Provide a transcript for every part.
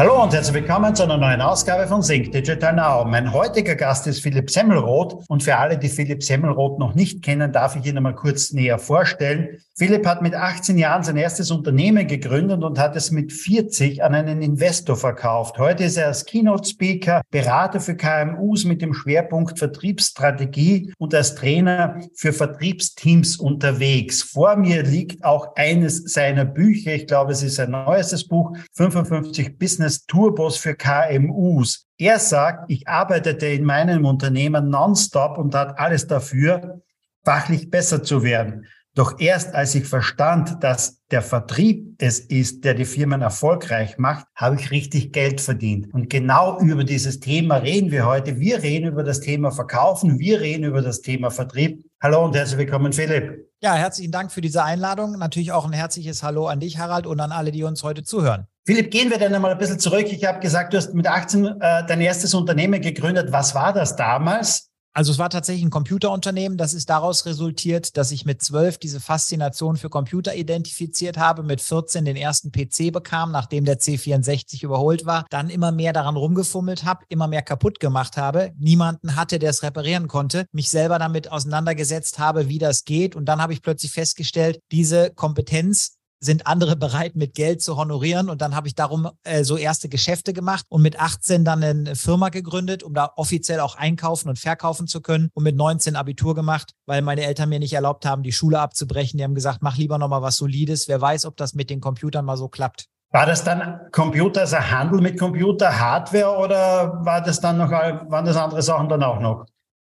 Hallo und herzlich willkommen zu einer neuen Ausgabe von Sync Digital Now. Mein heutiger Gast ist Philipp Semmelroth und für alle, die Philipp Semmelroth noch nicht kennen, darf ich ihn einmal kurz näher vorstellen. Philipp hat mit 18 Jahren sein erstes Unternehmen gegründet und hat es mit 40 an einen Investor verkauft. Heute ist er als Keynote Speaker, Berater für KMUs mit dem Schwerpunkt Vertriebsstrategie und als Trainer für Vertriebsteams unterwegs. Vor mir liegt auch eines seiner Bücher. Ich glaube, es ist sein neuestes Buch, 55 Business eines Turbos für KMUs. Er sagt, ich arbeitete in meinem Unternehmen nonstop und hat alles dafür, fachlich besser zu werden. Doch erst als ich verstand, dass der Vertrieb es ist, der die Firmen erfolgreich macht, habe ich richtig Geld verdient. Und genau über dieses Thema reden wir heute. Wir reden über das Thema Verkaufen, wir reden über das Thema Vertrieb. Hallo und herzlich willkommen, Philipp. Ja, herzlichen Dank für diese Einladung. Natürlich auch ein herzliches Hallo an dich, Harald, und an alle, die uns heute zuhören. Philipp, gehen wir dann einmal ein bisschen zurück. Ich habe gesagt, du hast mit 18 äh, dein erstes Unternehmen gegründet. Was war das damals? Also es war tatsächlich ein Computerunternehmen. Das ist daraus resultiert, dass ich mit zwölf diese Faszination für Computer identifiziert habe, mit 14 den ersten PC bekam, nachdem der C64 überholt war, dann immer mehr daran rumgefummelt habe, immer mehr kaputt gemacht habe, niemanden hatte, der es reparieren konnte, mich selber damit auseinandergesetzt habe, wie das geht und dann habe ich plötzlich festgestellt, diese Kompetenz sind andere bereit, mit Geld zu honorieren. Und dann habe ich darum äh, so erste Geschäfte gemacht und mit 18 dann eine Firma gegründet, um da offiziell auch einkaufen und verkaufen zu können und mit 19 Abitur gemacht, weil meine Eltern mir nicht erlaubt haben, die Schule abzubrechen. Die haben gesagt, mach lieber nochmal was Solides. Wer weiß, ob das mit den Computern mal so klappt. War das dann Computer, also Handel mit Computer, Hardware oder war das dann noch, waren das andere Sachen dann auch noch?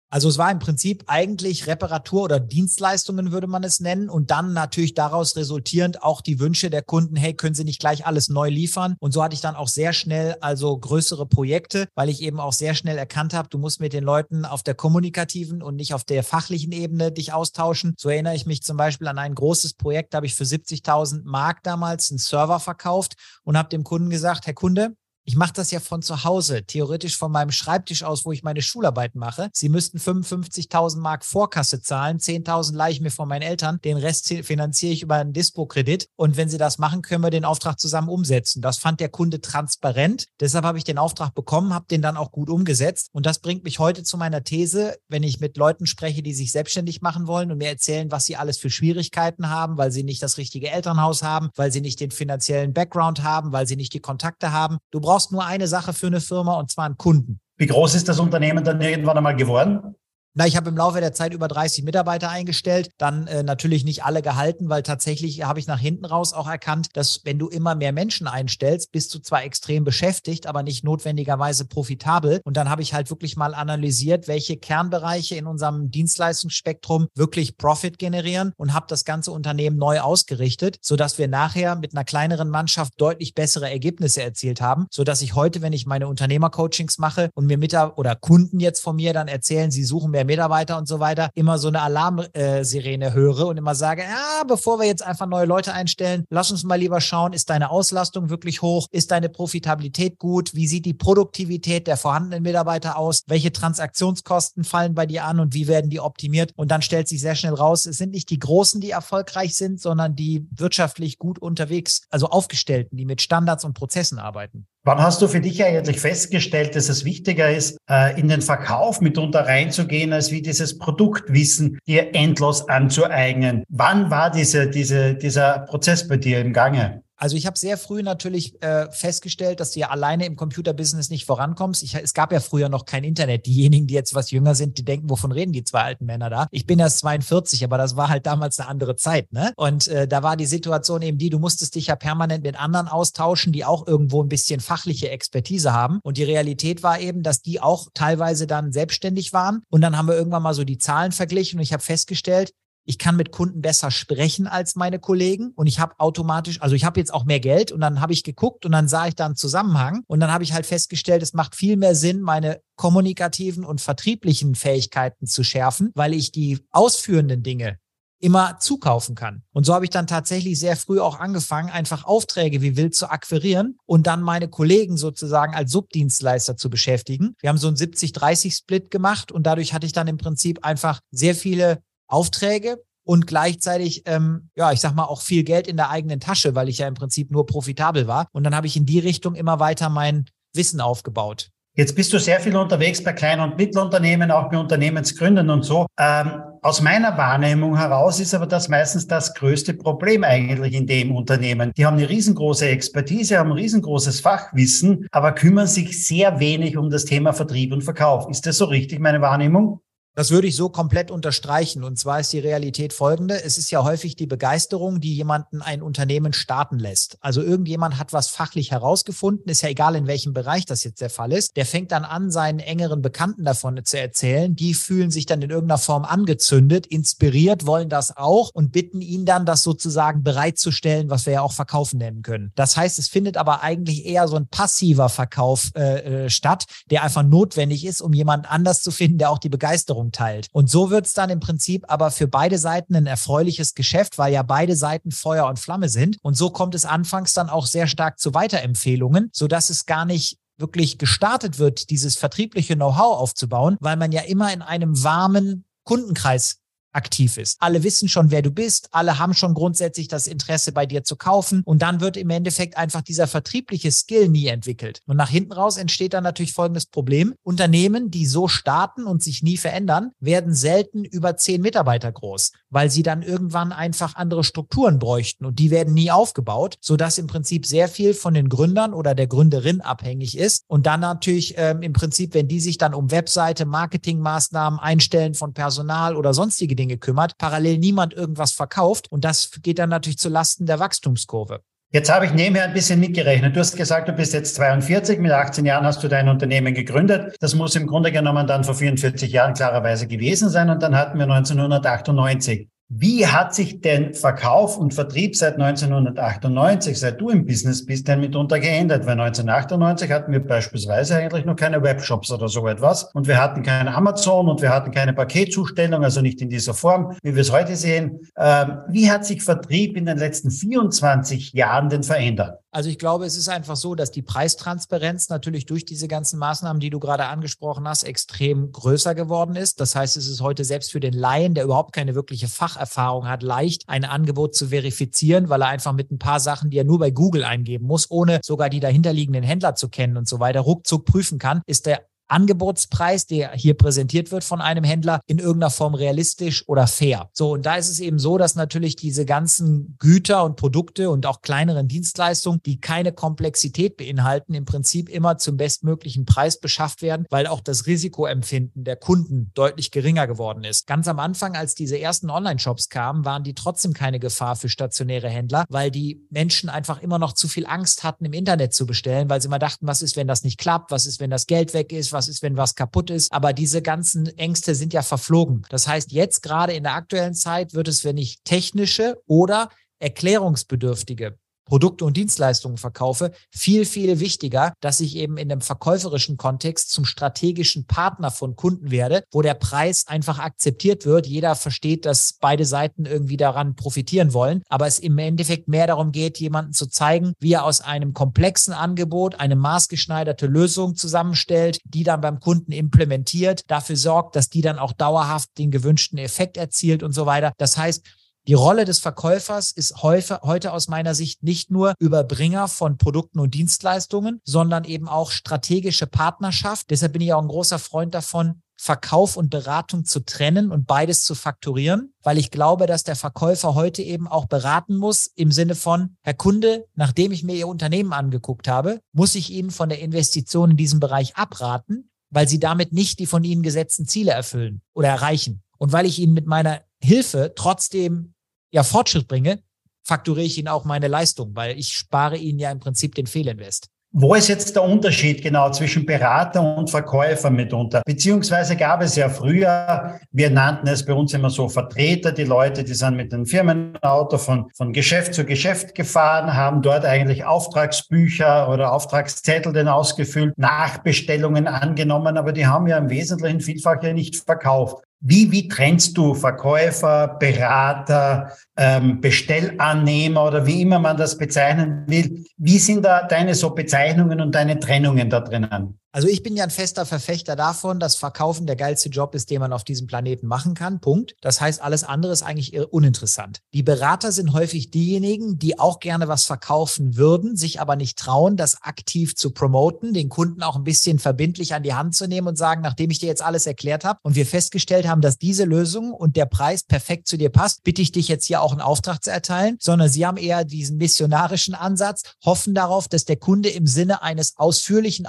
Also es war im Prinzip eigentlich Reparatur oder Dienstleistungen würde man es nennen und dann natürlich daraus resultierend auch die Wünsche der Kunden, hey, können Sie nicht gleich alles neu liefern? Und so hatte ich dann auch sehr schnell also größere Projekte, weil ich eben auch sehr schnell erkannt habe, du musst mit den Leuten auf der kommunikativen und nicht auf der fachlichen Ebene dich austauschen. So erinnere ich mich zum Beispiel an ein großes Projekt, da habe ich für 70.000 Mark damals einen Server verkauft und habe dem Kunden gesagt, Herr Kunde, ich mache das ja von zu Hause, theoretisch von meinem Schreibtisch aus, wo ich meine Schularbeit mache. Sie müssten 55.000 Mark Vorkasse zahlen, 10.000 leihe ich mir von meinen Eltern, den Rest finanziere ich über einen Dispo-Kredit. Und wenn Sie das machen, können wir den Auftrag zusammen umsetzen. Das fand der Kunde transparent. Deshalb habe ich den Auftrag bekommen, habe den dann auch gut umgesetzt. Und das bringt mich heute zu meiner These, wenn ich mit Leuten spreche, die sich selbstständig machen wollen und mir erzählen, was sie alles für Schwierigkeiten haben, weil sie nicht das richtige Elternhaus haben, weil sie nicht den finanziellen Background haben, weil sie nicht die Kontakte haben. Du brauchst brauchst nur eine Sache für eine Firma und zwar einen Kunden. Wie groß ist das Unternehmen dann irgendwann einmal geworden? Na, ich habe im Laufe der Zeit über 30 Mitarbeiter eingestellt, dann äh, natürlich nicht alle gehalten, weil tatsächlich habe ich nach hinten raus auch erkannt, dass wenn du immer mehr Menschen einstellst, bist du zwar extrem beschäftigt, aber nicht notwendigerweise profitabel. Und dann habe ich halt wirklich mal analysiert, welche Kernbereiche in unserem Dienstleistungsspektrum wirklich Profit generieren und habe das ganze Unternehmen neu ausgerichtet, sodass wir nachher mit einer kleineren Mannschaft deutlich bessere Ergebnisse erzielt haben, sodass ich heute, wenn ich meine Unternehmercoachings mache und mir Mitarbeiter oder Kunden jetzt von mir dann erzählen, sie suchen mehr Mitarbeiter und so weiter, immer so eine Alarmsirene höre und immer sage, ja, bevor wir jetzt einfach neue Leute einstellen, lass uns mal lieber schauen, ist deine Auslastung wirklich hoch? Ist deine Profitabilität gut? Wie sieht die Produktivität der vorhandenen Mitarbeiter aus? Welche Transaktionskosten fallen bei dir an und wie werden die optimiert? Und dann stellt sich sehr schnell raus, es sind nicht die Großen, die erfolgreich sind, sondern die wirtschaftlich gut unterwegs, also Aufgestellten, die mit Standards und Prozessen arbeiten. Wann hast du für dich eigentlich festgestellt, dass es wichtiger ist, äh, in den Verkauf mitunter reinzugehen, als wie dieses Produktwissen dir endlos anzueignen? Wann war diese, diese, dieser Prozess bei dir im Gange? Also ich habe sehr früh natürlich äh, festgestellt, dass du ja alleine im Computerbusiness nicht vorankommst. Ich, es gab ja früher noch kein Internet. Diejenigen, die jetzt was jünger sind, die denken, wovon reden die zwei alten Männer da? Ich bin erst 42, aber das war halt damals eine andere Zeit. Ne? Und äh, da war die Situation eben die, du musstest dich ja permanent mit anderen austauschen, die auch irgendwo ein bisschen fachliche Expertise haben. Und die Realität war eben, dass die auch teilweise dann selbstständig waren. Und dann haben wir irgendwann mal so die Zahlen verglichen und ich habe festgestellt, ich kann mit Kunden besser sprechen als meine Kollegen und ich habe automatisch, also ich habe jetzt auch mehr Geld und dann habe ich geguckt und dann sah ich da einen Zusammenhang und dann habe ich halt festgestellt, es macht viel mehr Sinn, meine kommunikativen und vertrieblichen Fähigkeiten zu schärfen, weil ich die ausführenden Dinge immer zukaufen kann. Und so habe ich dann tatsächlich sehr früh auch angefangen, einfach Aufträge wie wild zu akquirieren und dann meine Kollegen sozusagen als Subdienstleister zu beschäftigen. Wir haben so einen 70-30-Split gemacht und dadurch hatte ich dann im Prinzip einfach sehr viele Aufträge und gleichzeitig, ähm, ja, ich sag mal, auch viel Geld in der eigenen Tasche, weil ich ja im Prinzip nur profitabel war. Und dann habe ich in die Richtung immer weiter mein Wissen aufgebaut. Jetzt bist du sehr viel unterwegs bei kleinen und Mittelunternehmen, auch bei Unternehmensgründern und so. Ähm, aus meiner Wahrnehmung heraus ist aber das meistens das größte Problem eigentlich in dem Unternehmen. Die haben eine riesengroße Expertise, haben ein riesengroßes Fachwissen, aber kümmern sich sehr wenig um das Thema Vertrieb und Verkauf. Ist das so richtig, meine Wahrnehmung? Das würde ich so komplett unterstreichen. Und zwar ist die Realität folgende. Es ist ja häufig die Begeisterung, die jemanden ein Unternehmen starten lässt. Also irgendjemand hat was fachlich herausgefunden, ist ja egal, in welchem Bereich das jetzt der Fall ist. Der fängt dann an, seinen engeren Bekannten davon zu erzählen. Die fühlen sich dann in irgendeiner Form angezündet, inspiriert, wollen das auch und bitten ihn dann, das sozusagen bereitzustellen, was wir ja auch Verkaufen nennen können. Das heißt, es findet aber eigentlich eher so ein passiver Verkauf äh, äh statt, der einfach notwendig ist, um jemand anders zu finden, der auch die Begeisterung Erfahrung teilt. Und so wird es dann im Prinzip aber für beide Seiten ein erfreuliches Geschäft, weil ja beide Seiten Feuer und Flamme sind. Und so kommt es anfangs dann auch sehr stark zu Weiterempfehlungen, sodass es gar nicht wirklich gestartet wird, dieses vertriebliche Know-how aufzubauen, weil man ja immer in einem warmen Kundenkreis aktiv ist. Alle wissen schon, wer du bist, alle haben schon grundsätzlich das Interesse bei dir zu kaufen und dann wird im Endeffekt einfach dieser vertriebliche Skill nie entwickelt. Und nach hinten raus entsteht dann natürlich folgendes Problem. Unternehmen, die so starten und sich nie verändern, werden selten über zehn Mitarbeiter groß, weil sie dann irgendwann einfach andere Strukturen bräuchten und die werden nie aufgebaut, sodass im Prinzip sehr viel von den Gründern oder der Gründerin abhängig ist und dann natürlich ähm, im Prinzip, wenn die sich dann um Webseite, Marketingmaßnahmen, Einstellen von Personal oder sonstige Dinge Dinge kümmert, parallel niemand irgendwas verkauft und das geht dann natürlich zu Lasten der Wachstumskurve. Jetzt habe ich nebenher ein bisschen mitgerechnet. Du hast gesagt, du bist jetzt 42, mit 18 Jahren hast du dein Unternehmen gegründet. Das muss im Grunde genommen dann vor 44 Jahren klarerweise gewesen sein und dann hatten wir 1998. Wie hat sich denn Verkauf und Vertrieb seit 1998, seit du im Business bist, denn mitunter geändert? Weil 1998 hatten wir beispielsweise eigentlich noch keine Webshops oder so etwas und wir hatten kein Amazon und wir hatten keine Paketzustellung, also nicht in dieser Form, wie wir es heute sehen. Ähm, wie hat sich Vertrieb in den letzten 24 Jahren denn verändert? Also ich glaube, es ist einfach so, dass die Preistransparenz natürlich durch diese ganzen Maßnahmen, die du gerade angesprochen hast, extrem größer geworden ist. Das heißt, es ist heute selbst für den Laien, der überhaupt keine wirkliche Facherfahrung hat, leicht, ein Angebot zu verifizieren, weil er einfach mit ein paar Sachen, die er nur bei Google eingeben muss, ohne sogar die dahinterliegenden Händler zu kennen und so weiter, ruckzuck prüfen kann, ist der Angebotspreis, der hier präsentiert wird von einem Händler, in irgendeiner Form realistisch oder fair. So, und da ist es eben so, dass natürlich diese ganzen Güter und Produkte und auch kleineren Dienstleistungen, die keine Komplexität beinhalten, im Prinzip immer zum bestmöglichen Preis beschafft werden, weil auch das Risikoempfinden der Kunden deutlich geringer geworden ist. Ganz am Anfang, als diese ersten Online-Shops kamen, waren die trotzdem keine Gefahr für stationäre Händler, weil die Menschen einfach immer noch zu viel Angst hatten, im Internet zu bestellen, weil sie immer dachten, was ist, wenn das nicht klappt? Was ist, wenn das Geld weg ist? Was ist, wenn was kaputt ist. Aber diese ganzen Ängste sind ja verflogen. Das heißt, jetzt gerade in der aktuellen Zeit wird es, wenn ich technische oder erklärungsbedürftige Produkte und Dienstleistungen verkaufe, viel, viel wichtiger, dass ich eben in einem verkäuferischen Kontext zum strategischen Partner von Kunden werde, wo der Preis einfach akzeptiert wird. Jeder versteht, dass beide Seiten irgendwie daran profitieren wollen, aber es im Endeffekt mehr darum geht, jemanden zu zeigen, wie er aus einem komplexen Angebot eine maßgeschneiderte Lösung zusammenstellt, die dann beim Kunden implementiert, dafür sorgt, dass die dann auch dauerhaft den gewünschten Effekt erzielt und so weiter. Das heißt, die Rolle des Verkäufers ist heute, aus meiner Sicht nicht nur Überbringer von Produkten und Dienstleistungen, sondern eben auch strategische Partnerschaft. Deshalb bin ich auch ein großer Freund davon, Verkauf und Beratung zu trennen und beides zu fakturieren, weil ich glaube, dass der Verkäufer heute eben auch beraten muss im Sinne von, Herr Kunde, nachdem ich mir Ihr Unternehmen angeguckt habe, muss ich Ihnen von der Investition in diesem Bereich abraten, weil Sie damit nicht die von Ihnen gesetzten Ziele erfüllen oder erreichen. Und weil ich Ihnen mit meiner Hilfe trotzdem ja Fortschritt bringe, fakturiere ich ihnen auch meine Leistung, weil ich spare ihnen ja im Prinzip den Fehlinvest. Wo ist jetzt der Unterschied genau zwischen Berater und Verkäufer mitunter? Beziehungsweise gab es ja früher, wir nannten es bei uns immer so Vertreter, die Leute, die sind mit dem Firmenauto von, von Geschäft zu Geschäft gefahren, haben dort eigentlich Auftragsbücher oder Auftragszettel denn ausgefüllt, Nachbestellungen angenommen, aber die haben ja im Wesentlichen vielfach ja nicht verkauft. Wie, wie trennst du Verkäufer, Berater, ähm, Bestellannehmer oder wie immer man das bezeichnen will? Wie sind da deine so Bezeichnungen und deine Trennungen da drinnen? Also ich bin ja ein fester Verfechter davon, dass Verkaufen der geilste Job ist, den man auf diesem Planeten machen kann. Punkt. Das heißt, alles andere ist eigentlich uninteressant. Die Berater sind häufig diejenigen, die auch gerne was verkaufen würden, sich aber nicht trauen, das aktiv zu promoten, den Kunden auch ein bisschen verbindlich an die Hand zu nehmen und sagen, nachdem ich dir jetzt alles erklärt habe und wir festgestellt haben, dass diese Lösung und der Preis perfekt zu dir passt, bitte ich dich jetzt hier auch einen Auftrag zu erteilen, sondern sie haben eher diesen missionarischen Ansatz, hoffen darauf, dass der Kunde im Sinne eines ausführlichen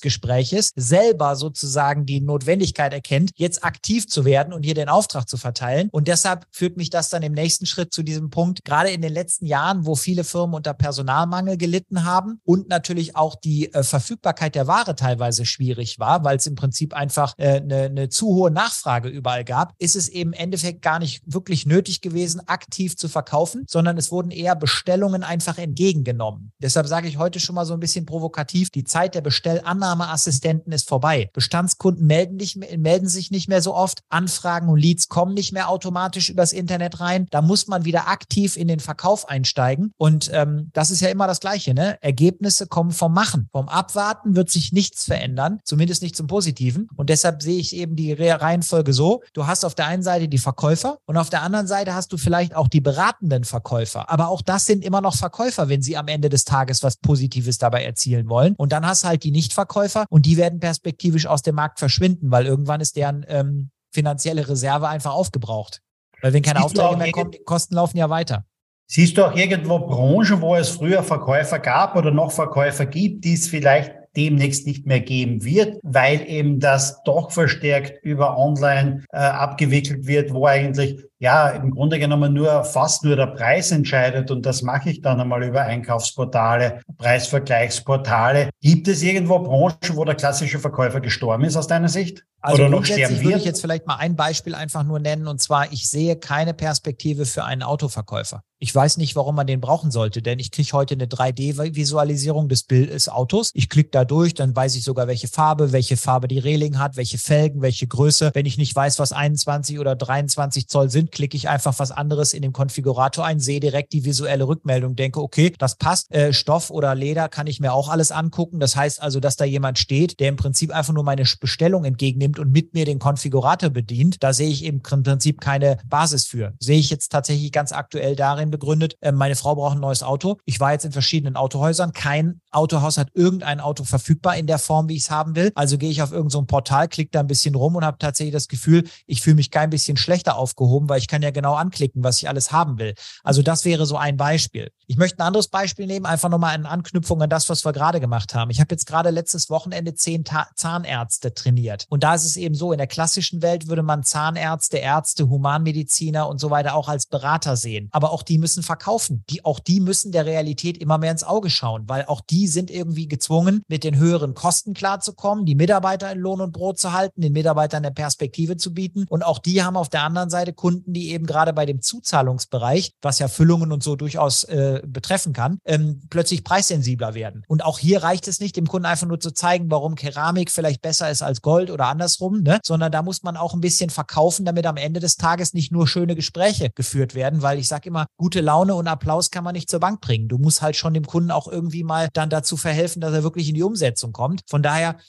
Aufklärungsgesprächs Gespräches selber sozusagen die Notwendigkeit erkennt, jetzt aktiv zu werden und hier den Auftrag zu verteilen. Und deshalb führt mich das dann im nächsten Schritt zu diesem Punkt, gerade in den letzten Jahren, wo viele Firmen unter Personalmangel gelitten haben und natürlich auch die äh, Verfügbarkeit der Ware teilweise schwierig war, weil es im Prinzip einfach äh, eine, eine zu hohe Nachfrage überall gab, ist es eben im Endeffekt gar nicht wirklich nötig gewesen, aktiv zu verkaufen, sondern es wurden eher Bestellungen einfach entgegengenommen. Deshalb sage ich heute schon mal so ein bisschen provokativ, die Zeit der Bestellannahme Annahmeassistenten ist vorbei. Bestandskunden melden, nicht, melden sich nicht mehr so oft. Anfragen und Leads kommen nicht mehr automatisch übers Internet rein. Da muss man wieder aktiv in den Verkauf einsteigen. Und ähm, das ist ja immer das Gleiche. Ne? Ergebnisse kommen vom Machen. Vom Abwarten wird sich nichts verändern, zumindest nicht zum Positiven. Und deshalb sehe ich eben die Reihenfolge so. Du hast auf der einen Seite die Verkäufer und auf der anderen Seite hast du vielleicht auch die beratenden Verkäufer. Aber auch das sind immer noch Verkäufer, wenn sie am Ende des Tages was Positives dabei erzielen wollen. Und dann hast halt die Nichtverkäufer, Verkäufer und die werden perspektivisch aus dem Markt verschwinden, weil irgendwann ist deren ähm, finanzielle Reserve einfach aufgebraucht. Weil wenn keine Aufträge mehr kommen, die Kosten laufen ja weiter. Siehst du auch irgendwo Branchen, wo es früher Verkäufer gab oder noch Verkäufer gibt, die es vielleicht demnächst nicht mehr geben wird, weil eben das doch verstärkt über Online äh, abgewickelt wird, wo eigentlich ja im Grunde genommen nur fast nur der Preis entscheidet und das mache ich dann einmal über Einkaufsportale, Preisvergleichsportale. Gibt es irgendwo Branchen, wo der klassische Verkäufer gestorben ist aus deiner Sicht? Also Oder noch sterben wird? würde ich jetzt vielleicht mal ein Beispiel einfach nur nennen und zwar ich sehe keine Perspektive für einen Autoverkäufer. Ich weiß nicht, warum man den brauchen sollte, denn ich kriege heute eine 3D-Visualisierung des Bildes Autos. Ich klicke da durch, dann weiß ich sogar, welche Farbe, welche Farbe die Reling hat, welche Felgen, welche Größe. Wenn ich nicht weiß, was 21 oder 23 Zoll sind, klicke ich einfach was anderes in dem Konfigurator ein, sehe direkt die visuelle Rückmeldung, denke, okay, das passt. Äh, Stoff oder Leder kann ich mir auch alles angucken. Das heißt also, dass da jemand steht, der im Prinzip einfach nur meine Bestellung entgegennimmt und mit mir den Konfigurator bedient. Da sehe ich im Prinzip keine Basis für. Sehe ich jetzt tatsächlich ganz aktuell darin, begründet, äh, meine Frau braucht ein neues Auto. Ich war jetzt in verschiedenen Autohäusern. Kein Autohaus hat irgendein Auto verfügbar in der Form, wie ich es haben will. Also gehe ich auf irgendein so Portal, klicke da ein bisschen rum und habe tatsächlich das Gefühl, ich fühle mich kein bisschen schlechter aufgehoben, weil ich kann ja genau anklicken, was ich alles haben will. Also das wäre so ein Beispiel. Ich möchte ein anderes Beispiel nehmen, einfach nochmal in Anknüpfung an das, was wir gerade gemacht haben. Ich habe jetzt gerade letztes Wochenende zehn Ta Zahnärzte trainiert. Und da ist es eben so, in der klassischen Welt würde man Zahnärzte, Ärzte, Humanmediziner und so weiter auch als Berater sehen. Aber auch die müssen verkaufen. Die, auch die müssen der Realität immer mehr ins Auge schauen, weil auch die sind irgendwie gezwungen, mit den höheren Kosten klarzukommen, die Mitarbeiter in Lohn und Brot zu halten, den Mitarbeitern eine Perspektive zu bieten. Und auch die haben auf der anderen Seite Kunden, die eben gerade bei dem Zuzahlungsbereich, was ja Füllungen und so durchaus äh, betreffen kann, ähm, plötzlich preissensibler werden. Und auch hier reicht es nicht, dem Kunden einfach nur zu zeigen, warum Keramik vielleicht besser ist als Gold oder andersrum, ne? sondern da muss man auch ein bisschen verkaufen, damit am Ende des Tages nicht nur schöne Gespräche geführt werden, weil ich sage immer, gut gute Laune und Applaus kann man nicht zur Bank bringen. Du musst halt schon dem Kunden auch irgendwie mal dann dazu verhelfen, dass er wirklich in die Umsetzung kommt. Von daher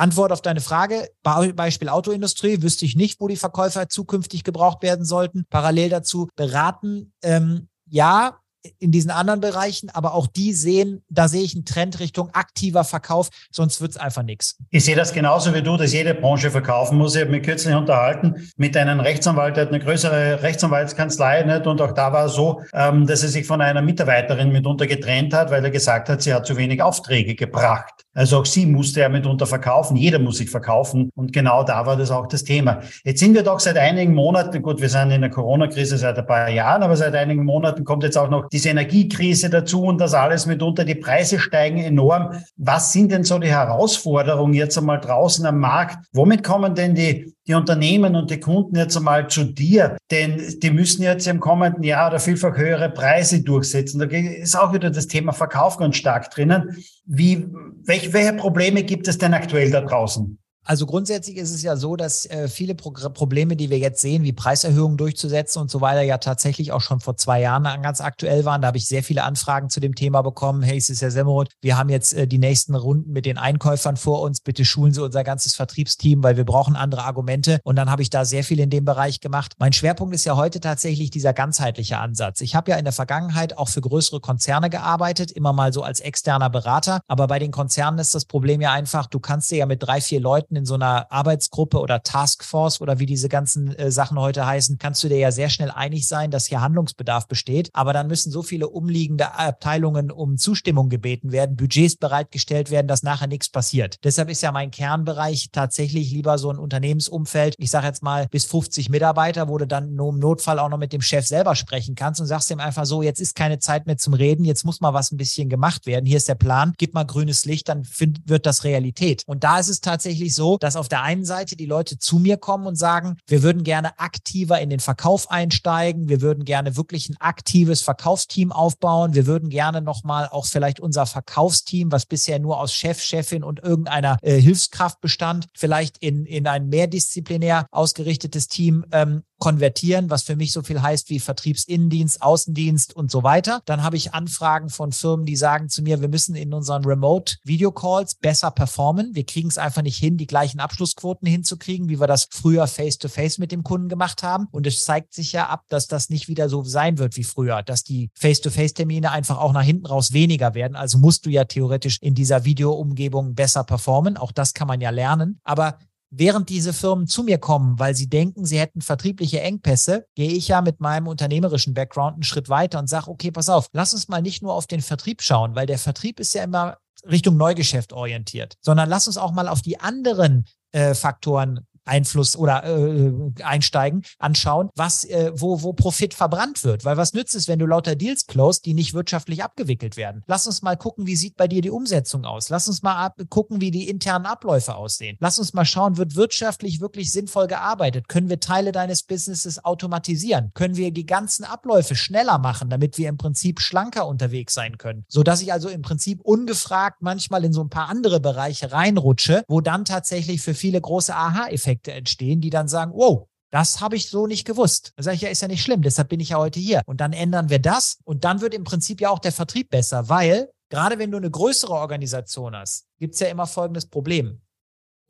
Antwort auf deine Frage, Beispiel Autoindustrie, wüsste ich nicht, wo die Verkäufer zukünftig gebraucht werden sollten. Parallel dazu beraten, ähm, ja, in diesen anderen Bereichen, aber auch die sehen, da sehe ich einen Trend Richtung aktiver Verkauf, sonst wird es einfach nichts. Ich sehe das genauso wie du, dass jede Branche verkaufen muss. Ich habe mich kürzlich unterhalten mit einem Rechtsanwalt, der hat eine größere Rechtsanwaltskanzlei nicht? und auch da war es so, ähm, dass er sich von einer Mitarbeiterin mitunter getrennt hat, weil er gesagt hat, sie hat zu wenig Aufträge gebracht. Also auch sie musste er mitunter verkaufen. Jeder muss sich verkaufen. Und genau da war das auch das Thema. Jetzt sind wir doch seit einigen Monaten, gut, wir sind in der Corona-Krise seit ein paar Jahren, aber seit einigen Monaten kommt jetzt auch noch diese Energiekrise dazu und das alles mitunter. Die Preise steigen enorm. Was sind denn so die Herausforderungen jetzt einmal draußen am Markt? Womit kommen denn die, die Unternehmen und die Kunden jetzt einmal zu dir? Denn die müssen jetzt im kommenden Jahr oder vielfach höhere Preise durchsetzen. Da ist auch wieder das Thema Verkauf ganz stark drinnen. Wie, welche, welche Probleme gibt es denn aktuell da draußen? Also grundsätzlich ist es ja so, dass äh, viele Pro Probleme, die wir jetzt sehen, wie Preiserhöhungen durchzusetzen und so weiter, ja tatsächlich auch schon vor zwei Jahren ganz aktuell waren. Da habe ich sehr viele Anfragen zu dem Thema bekommen. Hey, es ist ja Semmerot, wir haben jetzt äh, die nächsten Runden mit den Einkäufern vor uns. Bitte schulen Sie unser ganzes Vertriebsteam, weil wir brauchen andere Argumente. Und dann habe ich da sehr viel in dem Bereich gemacht. Mein Schwerpunkt ist ja heute tatsächlich dieser ganzheitliche Ansatz. Ich habe ja in der Vergangenheit auch für größere Konzerne gearbeitet, immer mal so als externer Berater. Aber bei den Konzernen ist das Problem ja einfach, du kannst dir ja mit drei, vier Leuten Leuten in so einer Arbeitsgruppe oder Taskforce oder wie diese ganzen äh, Sachen heute heißen, kannst du dir ja sehr schnell einig sein, dass hier Handlungsbedarf besteht. Aber dann müssen so viele umliegende Abteilungen um Zustimmung gebeten werden, Budgets bereitgestellt werden, dass nachher nichts passiert. Deshalb ist ja mein Kernbereich tatsächlich lieber so ein Unternehmensumfeld. Ich sage jetzt mal bis 50 Mitarbeiter, wo du dann nur im Notfall auch noch mit dem Chef selber sprechen kannst und sagst ihm einfach so, jetzt ist keine Zeit mehr zum Reden, jetzt muss mal was ein bisschen gemacht werden. Hier ist der Plan, gib mal grünes Licht, dann find, wird das Realität. Und da ist es tatsächlich so, so, dass auf der einen Seite die Leute zu mir kommen und sagen, wir würden gerne aktiver in den Verkauf einsteigen, wir würden gerne wirklich ein aktives Verkaufsteam aufbauen, wir würden gerne nochmal auch vielleicht unser Verkaufsteam, was bisher nur aus Chef, Chefin und irgendeiner äh, Hilfskraft bestand, vielleicht in, in ein mehrdisziplinär ausgerichtetes Team ähm, konvertieren, was für mich so viel heißt wie Vertriebsinnendienst, Außendienst und so weiter. Dann habe ich Anfragen von Firmen, die sagen zu mir, wir müssen in unseren Remote Video Calls besser performen. Wir kriegen es einfach nicht hin, die gleichen Abschlussquoten hinzukriegen, wie wir das früher face to face mit dem Kunden gemacht haben. Und es zeigt sich ja ab, dass das nicht wieder so sein wird wie früher, dass die face to face Termine einfach auch nach hinten raus weniger werden. Also musst du ja theoretisch in dieser Videoumgebung besser performen. Auch das kann man ja lernen. Aber Während diese Firmen zu mir kommen, weil sie denken, sie hätten vertriebliche Engpässe, gehe ich ja mit meinem unternehmerischen Background einen Schritt weiter und sage, okay, pass auf, lass uns mal nicht nur auf den Vertrieb schauen, weil der Vertrieb ist ja immer Richtung Neugeschäft orientiert, sondern lass uns auch mal auf die anderen äh, Faktoren Einfluss oder äh, einsteigen, anschauen, was, äh, wo, wo Profit verbrannt wird. Weil was nützt es, wenn du lauter Deals closed, die nicht wirtschaftlich abgewickelt werden? Lass uns mal gucken, wie sieht bei dir die Umsetzung aus? Lass uns mal ab, gucken, wie die internen Abläufe aussehen. Lass uns mal schauen, wird wirtschaftlich wirklich sinnvoll gearbeitet? Können wir Teile deines Businesses automatisieren? Können wir die ganzen Abläufe schneller machen, damit wir im Prinzip schlanker unterwegs sein können? Sodass ich also im Prinzip ungefragt manchmal in so ein paar andere Bereiche reinrutsche, wo dann tatsächlich für viele große Aha-Effekte Effekte entstehen, die dann sagen, wow, das habe ich so nicht gewusst. Da sage ich, ja, ist ja nicht schlimm, deshalb bin ich ja heute hier. Und dann ändern wir das und dann wird im Prinzip ja auch der Vertrieb besser, weil gerade wenn du eine größere Organisation hast, gibt es ja immer folgendes Problem.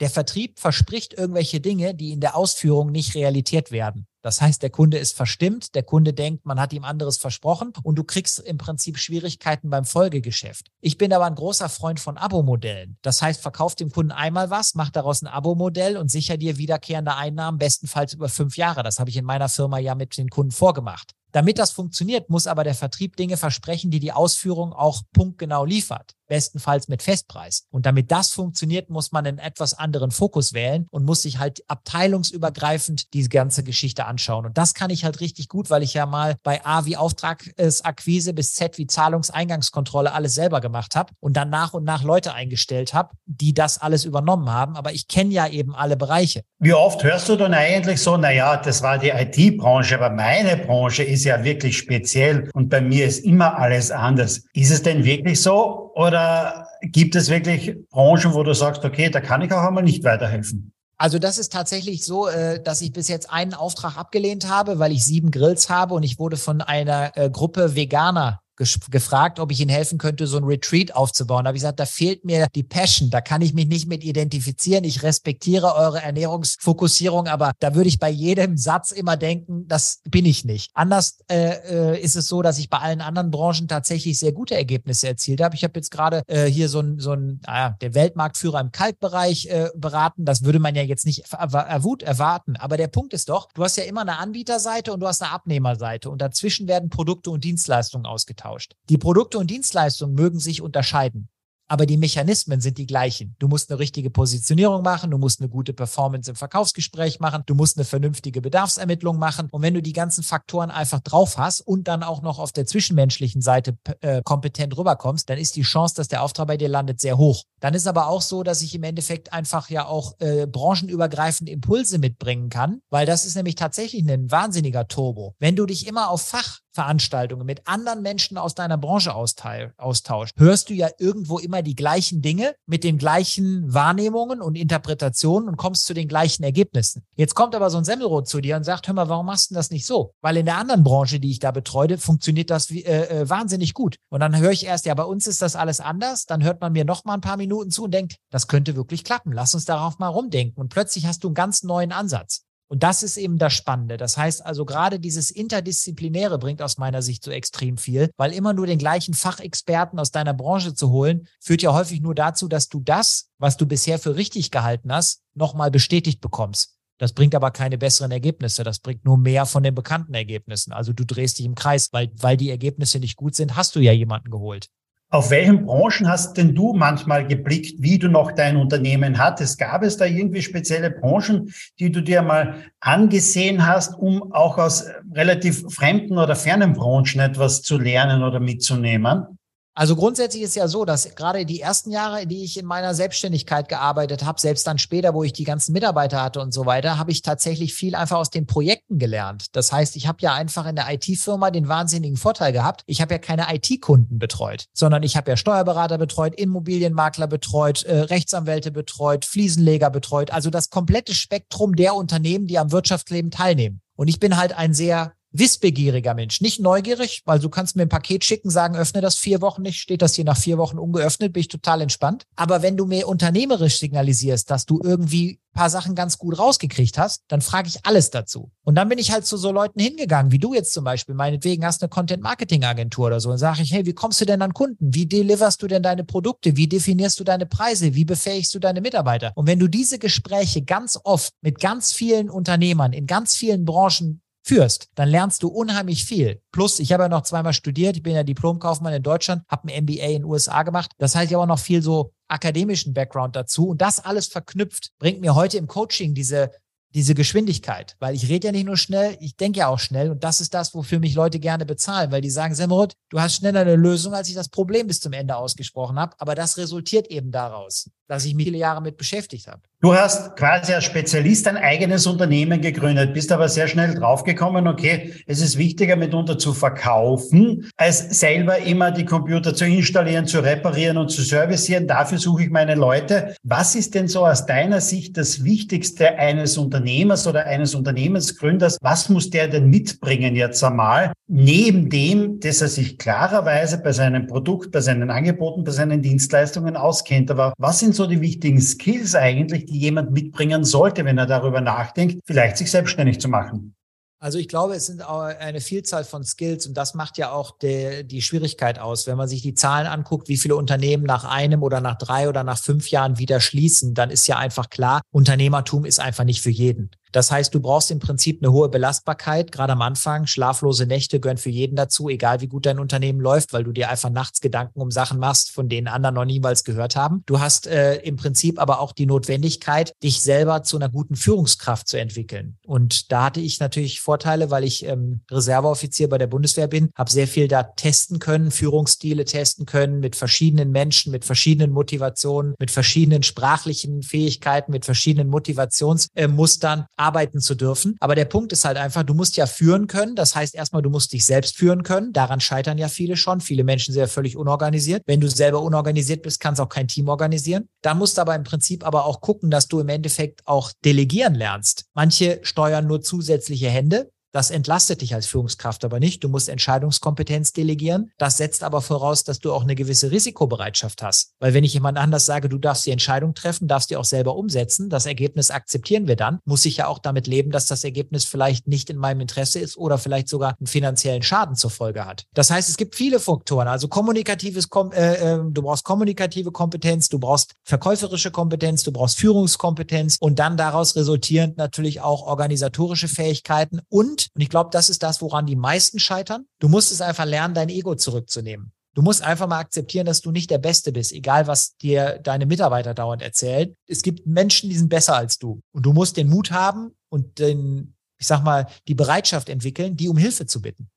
Der Vertrieb verspricht irgendwelche Dinge, die in der Ausführung nicht Realität werden. Das heißt, der Kunde ist verstimmt, der Kunde denkt, man hat ihm anderes versprochen und du kriegst im Prinzip Schwierigkeiten beim Folgegeschäft. Ich bin aber ein großer Freund von Abo-Modellen. Das heißt, verkauf dem Kunden einmal was, mach daraus ein Abo-Modell und sicher dir wiederkehrende Einnahmen, bestenfalls über fünf Jahre. Das habe ich in meiner Firma ja mit den Kunden vorgemacht. Damit das funktioniert, muss aber der Vertrieb Dinge versprechen, die die Ausführung auch punktgenau liefert bestenfalls mit Festpreis. Und damit das funktioniert, muss man einen etwas anderen Fokus wählen und muss sich halt abteilungsübergreifend diese ganze Geschichte anschauen. Und das kann ich halt richtig gut, weil ich ja mal bei A wie Auftragsakquise bis Z wie Zahlungseingangskontrolle alles selber gemacht habe und dann nach und nach Leute eingestellt habe, die das alles übernommen haben. Aber ich kenne ja eben alle Bereiche. Wie oft hörst du dann eigentlich so, naja, das war die IT-Branche, aber meine Branche ist ja wirklich speziell und bei mir ist immer alles anders. Ist es denn wirklich so oder gibt es wirklich Branchen, wo du sagst, okay, da kann ich auch einmal nicht weiterhelfen? Also das ist tatsächlich so, äh, dass ich bis jetzt einen Auftrag abgelehnt habe, weil ich sieben Grills habe und ich wurde von einer äh, Gruppe Veganer gefragt, ob ich Ihnen helfen könnte, so ein Retreat aufzubauen. Da habe ich gesagt, da fehlt mir die Passion, da kann ich mich nicht mit identifizieren. Ich respektiere eure Ernährungsfokussierung, aber da würde ich bei jedem Satz immer denken, das bin ich nicht. Anders äh, äh ist es so, dass ich bei allen anderen Branchen tatsächlich sehr gute Ergebnisse erzielt habe. Ich habe jetzt gerade äh, hier so ein, so ein ah, der Weltmarktführer im Kalkbereich äh, beraten. Das würde man ja jetzt nicht erwarten. Aber der Punkt ist doch, du hast ja immer eine Anbieterseite und du hast eine Abnehmerseite und dazwischen werden Produkte und Dienstleistungen ausgetauscht ausgetauscht. Die Produkte und Dienstleistungen mögen sich unterscheiden aber die Mechanismen sind die gleichen. Du musst eine richtige Positionierung machen, du musst eine gute Performance im Verkaufsgespräch machen, du musst eine vernünftige Bedarfsermittlung machen. Und wenn du die ganzen Faktoren einfach drauf hast und dann auch noch auf der zwischenmenschlichen Seite äh, kompetent rüberkommst, dann ist die Chance, dass der Auftrag bei dir landet, sehr hoch. Dann ist aber auch so, dass ich im Endeffekt einfach ja auch äh, branchenübergreifend Impulse mitbringen kann, weil das ist nämlich tatsächlich ein wahnsinniger Turbo. Wenn du dich immer auf Fach Veranstaltungen mit anderen Menschen aus deiner Branche austauscht, hörst du ja irgendwo immer die gleichen Dinge mit den gleichen Wahrnehmungen und Interpretationen und kommst zu den gleichen Ergebnissen. Jetzt kommt aber so ein Semmelrot zu dir und sagt, hör mal, warum machst du das nicht so? Weil in der anderen Branche, die ich da betreue, funktioniert das äh, äh, wahnsinnig gut. Und dann höre ich erst, ja, bei uns ist das alles anders. Dann hört man mir noch mal ein paar Minuten zu und denkt, das könnte wirklich klappen. Lass uns darauf mal rumdenken. Und plötzlich hast du einen ganz neuen Ansatz. Und das ist eben das Spannende. Das heißt also, gerade dieses Interdisziplinäre bringt aus meiner Sicht so extrem viel, weil immer nur den gleichen Fachexperten aus deiner Branche zu holen, führt ja häufig nur dazu, dass du das, was du bisher für richtig gehalten hast, nochmal bestätigt bekommst. Das bringt aber keine besseren Ergebnisse. Das bringt nur mehr von den bekannten Ergebnissen. Also du drehst dich im Kreis, weil, weil die Ergebnisse nicht gut sind, hast du ja jemanden geholt. Auf welchen Branchen hast denn du manchmal geblickt, wie du noch dein Unternehmen hattest? Gab es da irgendwie spezielle Branchen, die du dir mal angesehen hast, um auch aus relativ fremden oder fernen Branchen etwas zu lernen oder mitzunehmen? Also grundsätzlich ist ja so, dass gerade die ersten Jahre, die ich in meiner Selbstständigkeit gearbeitet habe, selbst dann später, wo ich die ganzen Mitarbeiter hatte und so weiter, habe ich tatsächlich viel einfach aus den Projekten gelernt. Das heißt, ich habe ja einfach in der IT-Firma den wahnsinnigen Vorteil gehabt. Ich habe ja keine IT-Kunden betreut, sondern ich habe ja Steuerberater betreut, Immobilienmakler betreut, äh, Rechtsanwälte betreut, Fliesenleger betreut. Also das komplette Spektrum der Unternehmen, die am Wirtschaftsleben teilnehmen. Und ich bin halt ein sehr wissbegieriger Mensch, nicht neugierig, weil du kannst mir ein Paket schicken, sagen, öffne das vier Wochen nicht, steht das hier nach vier Wochen ungeöffnet, bin ich total entspannt. Aber wenn du mir unternehmerisch signalisierst, dass du irgendwie paar Sachen ganz gut rausgekriegt hast, dann frage ich alles dazu. Und dann bin ich halt zu so Leuten hingegangen, wie du jetzt zum Beispiel, meinetwegen hast eine Content-Marketing-Agentur oder so, und sage ich, hey, wie kommst du denn an Kunden? Wie deliverst du denn deine Produkte? Wie definierst du deine Preise? Wie befähigst du deine Mitarbeiter? Und wenn du diese Gespräche ganz oft mit ganz vielen Unternehmern in ganz vielen Branchen führst, dann lernst du unheimlich viel. Plus, ich habe ja noch zweimal studiert, ich bin ja Diplomkaufmann in Deutschland, habe ein MBA in den USA gemacht. Das heißt, ich habe auch noch viel so akademischen Background dazu. Und das alles verknüpft, bringt mir heute im Coaching diese diese Geschwindigkeit, weil ich rede ja nicht nur schnell, ich denke ja auch schnell und das ist das, wofür mich Leute gerne bezahlen, weil die sagen, Semmerot, du hast schneller eine Lösung, als ich das Problem bis zum Ende ausgesprochen habe, aber das resultiert eben daraus, dass ich mich viele Jahre mit beschäftigt habe. Du hast quasi als Spezialist ein eigenes Unternehmen gegründet, bist aber sehr schnell draufgekommen, okay, es ist wichtiger mitunter zu verkaufen, als selber immer die Computer zu installieren, zu reparieren und zu servicieren. Dafür suche ich meine Leute. Was ist denn so aus deiner Sicht das Wichtigste eines Unternehmers oder eines Unternehmensgründers? Was muss der denn mitbringen jetzt einmal? Neben dem, dass er sich klarerweise bei seinem Produkt, bei seinen Angeboten, bei seinen Dienstleistungen auskennt. Aber was sind so die wichtigen Skills eigentlich, die jemand mitbringen sollte, wenn er darüber nachdenkt, vielleicht sich selbstständig zu machen? Also ich glaube, es sind eine Vielzahl von Skills und das macht ja auch die, die Schwierigkeit aus. Wenn man sich die Zahlen anguckt, wie viele Unternehmen nach einem oder nach drei oder nach fünf Jahren wieder schließen, dann ist ja einfach klar, Unternehmertum ist einfach nicht für jeden. Das heißt, du brauchst im Prinzip eine hohe Belastbarkeit, gerade am Anfang. Schlaflose Nächte gehören für jeden dazu, egal wie gut dein Unternehmen läuft, weil du dir einfach nachts Gedanken um Sachen machst, von denen anderen noch niemals gehört haben. Du hast äh, im Prinzip aber auch die Notwendigkeit, dich selber zu einer guten Führungskraft zu entwickeln. Und da hatte ich natürlich Vorteile, weil ich ähm, Reserveoffizier bei der Bundeswehr bin, habe sehr viel da testen können, Führungsstile testen können mit verschiedenen Menschen, mit verschiedenen Motivationen, mit verschiedenen sprachlichen Fähigkeiten, mit verschiedenen Motivationsmustern. Äh, arbeiten zu dürfen. Aber der Punkt ist halt einfach, du musst ja führen können. Das heißt erstmal, du musst dich selbst führen können. Daran scheitern ja viele schon. Viele Menschen sind ja völlig unorganisiert. Wenn du selber unorganisiert bist, kannst auch kein Team organisieren. Dann musst du aber im Prinzip aber auch gucken, dass du im Endeffekt auch delegieren lernst. Manche steuern nur zusätzliche Hände. Das entlastet dich als Führungskraft aber nicht. Du musst Entscheidungskompetenz delegieren. Das setzt aber voraus, dass du auch eine gewisse Risikobereitschaft hast. Weil wenn ich jemand anders sage, du darfst die Entscheidung treffen, darfst die auch selber umsetzen, das Ergebnis akzeptieren wir dann, muss ich ja auch damit leben, dass das Ergebnis vielleicht nicht in meinem Interesse ist oder vielleicht sogar einen finanziellen Schaden zur Folge hat. Das heißt, es gibt viele Faktoren. Also kommunikatives, äh, äh, du brauchst kommunikative Kompetenz, du brauchst verkäuferische Kompetenz, du brauchst Führungskompetenz und dann daraus resultierend natürlich auch organisatorische Fähigkeiten und und ich glaube, das ist das, woran die meisten scheitern. Du musst es einfach lernen, dein Ego zurückzunehmen. Du musst einfach mal akzeptieren, dass du nicht der Beste bist, egal was dir deine Mitarbeiter dauernd erzählen. Es gibt Menschen, die sind besser als du. Und du musst den Mut haben und den, ich sag mal, die Bereitschaft entwickeln, die um Hilfe zu bitten.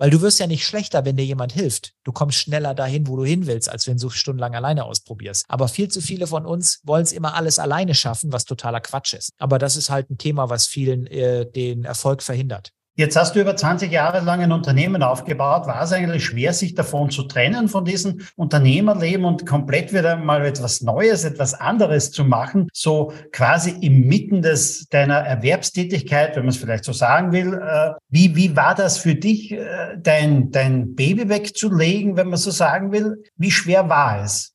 Weil du wirst ja nicht schlechter, wenn dir jemand hilft. Du kommst schneller dahin, wo du hin willst, als wenn du stundenlang alleine ausprobierst. Aber viel zu viele von uns wollen es immer alles alleine schaffen, was totaler Quatsch ist. Aber das ist halt ein Thema, was vielen äh, den Erfolg verhindert. Jetzt hast du über 20 Jahre lang ein Unternehmen aufgebaut. War es eigentlich schwer, sich davon zu trennen, von diesem Unternehmerleben und komplett wieder mal etwas Neues, etwas anderes zu machen? So quasi inmitten des, deiner Erwerbstätigkeit, wenn man es vielleicht so sagen will. Äh, wie, wie war das für dich, äh, dein, dein Baby wegzulegen, wenn man so sagen will? Wie schwer war es?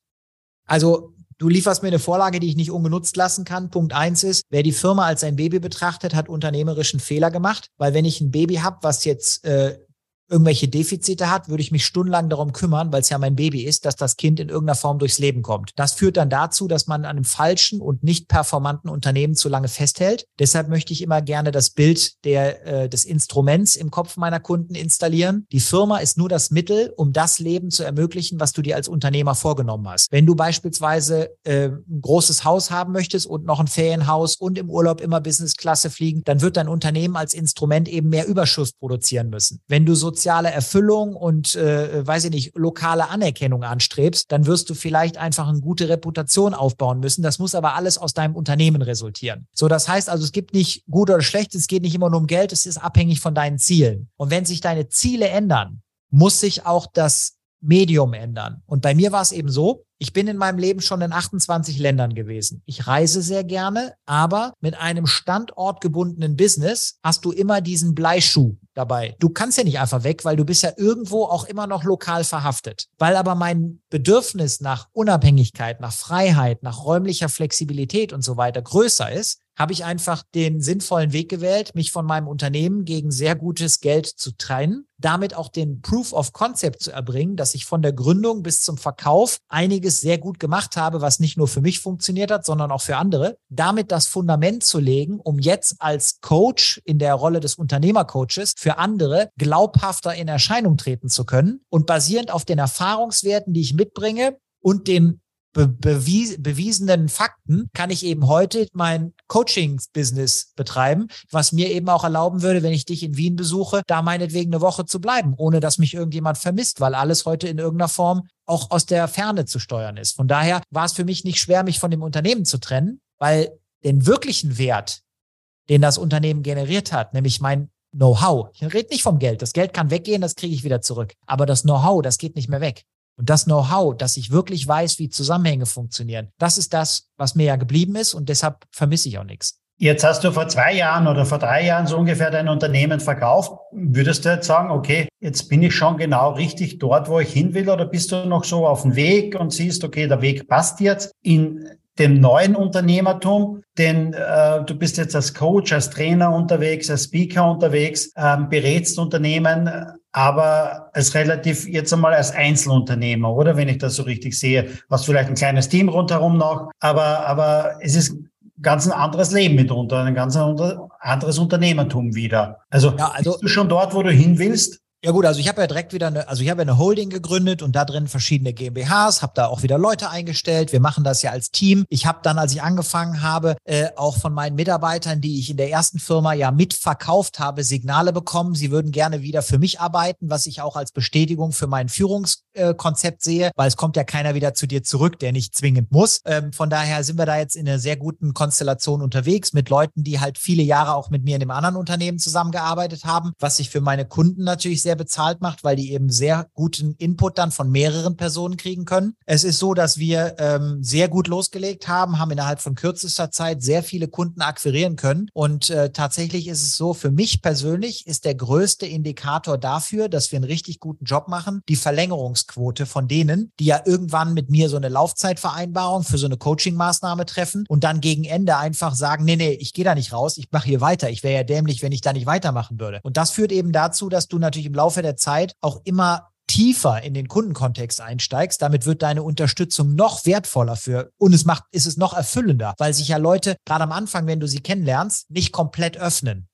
Also Du lieferst mir eine Vorlage, die ich nicht ungenutzt lassen kann. Punkt eins ist, wer die Firma als ein Baby betrachtet, hat unternehmerischen Fehler gemacht, weil wenn ich ein Baby habe, was jetzt äh, irgendwelche Defizite hat, würde ich mich stundenlang darum kümmern, weil es ja mein Baby ist, dass das Kind in irgendeiner Form durchs Leben kommt. Das führt dann dazu, dass man an einem falschen und nicht performanten Unternehmen zu lange festhält. Deshalb möchte ich immer gerne das Bild der, äh, des Instruments im Kopf meiner Kunden installieren. Die Firma ist nur das Mittel, um das Leben zu ermöglichen, was du dir als Unternehmer vorgenommen hast. Wenn du beispielsweise äh, ein großes Haus haben möchtest und noch ein Ferienhaus und im Urlaub immer Businessklasse fliegen, dann wird dein Unternehmen als Instrument eben mehr Überschuss produzieren müssen. Wenn du so soziale Erfüllung und, äh, weiß ich nicht, lokale Anerkennung anstrebst, dann wirst du vielleicht einfach eine gute Reputation aufbauen müssen. Das muss aber alles aus deinem Unternehmen resultieren. So, das heißt also, es gibt nicht gut oder schlecht, es geht nicht immer nur um Geld, es ist abhängig von deinen Zielen. Und wenn sich deine Ziele ändern, muss sich auch das Medium ändern. Und bei mir war es eben so, ich bin in meinem Leben schon in 28 Ländern gewesen. Ich reise sehr gerne, aber mit einem standortgebundenen Business hast du immer diesen Bleischuh dabei. Du kannst ja nicht einfach weg, weil du bist ja irgendwo auch immer noch lokal verhaftet. Weil aber mein Bedürfnis nach Unabhängigkeit, nach Freiheit, nach räumlicher Flexibilität und so weiter größer ist, habe ich einfach den sinnvollen Weg gewählt, mich von meinem Unternehmen gegen sehr gutes Geld zu trennen, damit auch den Proof of Concept zu erbringen, dass ich von der Gründung bis zum Verkauf einiges sehr gut gemacht habe, was nicht nur für mich funktioniert hat, sondern auch für andere, damit das Fundament zu legen, um jetzt als Coach in der Rolle des Unternehmercoaches für andere glaubhafter in Erscheinung treten zu können und basierend auf den Erfahrungswerten, die ich mitbringe und den be bewies bewiesenen Fakten kann ich eben heute mein Coaching-Business betreiben, was mir eben auch erlauben würde, wenn ich dich in Wien besuche, da meinetwegen eine Woche zu bleiben, ohne dass mich irgendjemand vermisst, weil alles heute in irgendeiner Form auch aus der Ferne zu steuern ist. Von daher war es für mich nicht schwer, mich von dem Unternehmen zu trennen, weil den wirklichen Wert, den das Unternehmen generiert hat, nämlich mein Know-how. Ich rede nicht vom Geld. Das Geld kann weggehen, das kriege ich wieder zurück. Aber das Know-how, das geht nicht mehr weg. Und das Know-how, dass ich wirklich weiß, wie Zusammenhänge funktionieren, das ist das, was mir ja geblieben ist und deshalb vermisse ich auch nichts. Jetzt hast du vor zwei Jahren oder vor drei Jahren so ungefähr dein Unternehmen verkauft. Würdest du jetzt sagen, okay, jetzt bin ich schon genau richtig dort, wo ich hin will, oder bist du noch so auf dem Weg und siehst, okay, der Weg passt jetzt in dem neuen Unternehmertum, denn äh, du bist jetzt als Coach, als Trainer unterwegs, als Speaker unterwegs, ähm, berätst Unternehmen, aber als relativ jetzt einmal als Einzelunternehmer, oder wenn ich das so richtig sehe, hast vielleicht ein kleines Team rundherum noch, aber aber es ist ganz ein anderes Leben mitunter, ein ganz anderes Unternehmertum wieder. Also, ja, also bist du schon dort, wo du hin willst? Ja gut, also ich habe ja direkt wieder eine, also ich habe ja eine Holding gegründet und da drin verschiedene GmbHs, habe da auch wieder Leute eingestellt. Wir machen das ja als Team. Ich habe dann, als ich angefangen habe, äh, auch von meinen Mitarbeitern, die ich in der ersten Firma ja mitverkauft habe, Signale bekommen. Sie würden gerne wieder für mich arbeiten, was ich auch als Bestätigung für mein Führungskonzept sehe, weil es kommt ja keiner wieder zu dir zurück, der nicht zwingend muss. Ähm, von daher sind wir da jetzt in einer sehr guten Konstellation unterwegs mit Leuten, die halt viele Jahre auch mit mir in dem anderen Unternehmen zusammengearbeitet haben, was sich für meine Kunden natürlich sehr bezahlt macht, weil die eben sehr guten Input dann von mehreren Personen kriegen können. Es ist so, dass wir ähm, sehr gut losgelegt haben, haben innerhalb von kürzester Zeit sehr viele Kunden akquirieren können. Und äh, tatsächlich ist es so, für mich persönlich ist der größte Indikator dafür, dass wir einen richtig guten Job machen, die Verlängerungsquote von denen, die ja irgendwann mit mir so eine Laufzeitvereinbarung für so eine Coaching-Maßnahme treffen und dann gegen Ende einfach sagen, nee, nee, ich gehe da nicht raus, ich mache hier weiter. Ich wäre ja dämlich, wenn ich da nicht weitermachen würde. Und das führt eben dazu, dass du natürlich im Laufe der Zeit auch immer tiefer in den Kundenkontext einsteigst, damit wird deine Unterstützung noch wertvoller für und es macht, ist es noch erfüllender, weil sich ja Leute gerade am Anfang, wenn du sie kennenlernst, nicht komplett öffnen.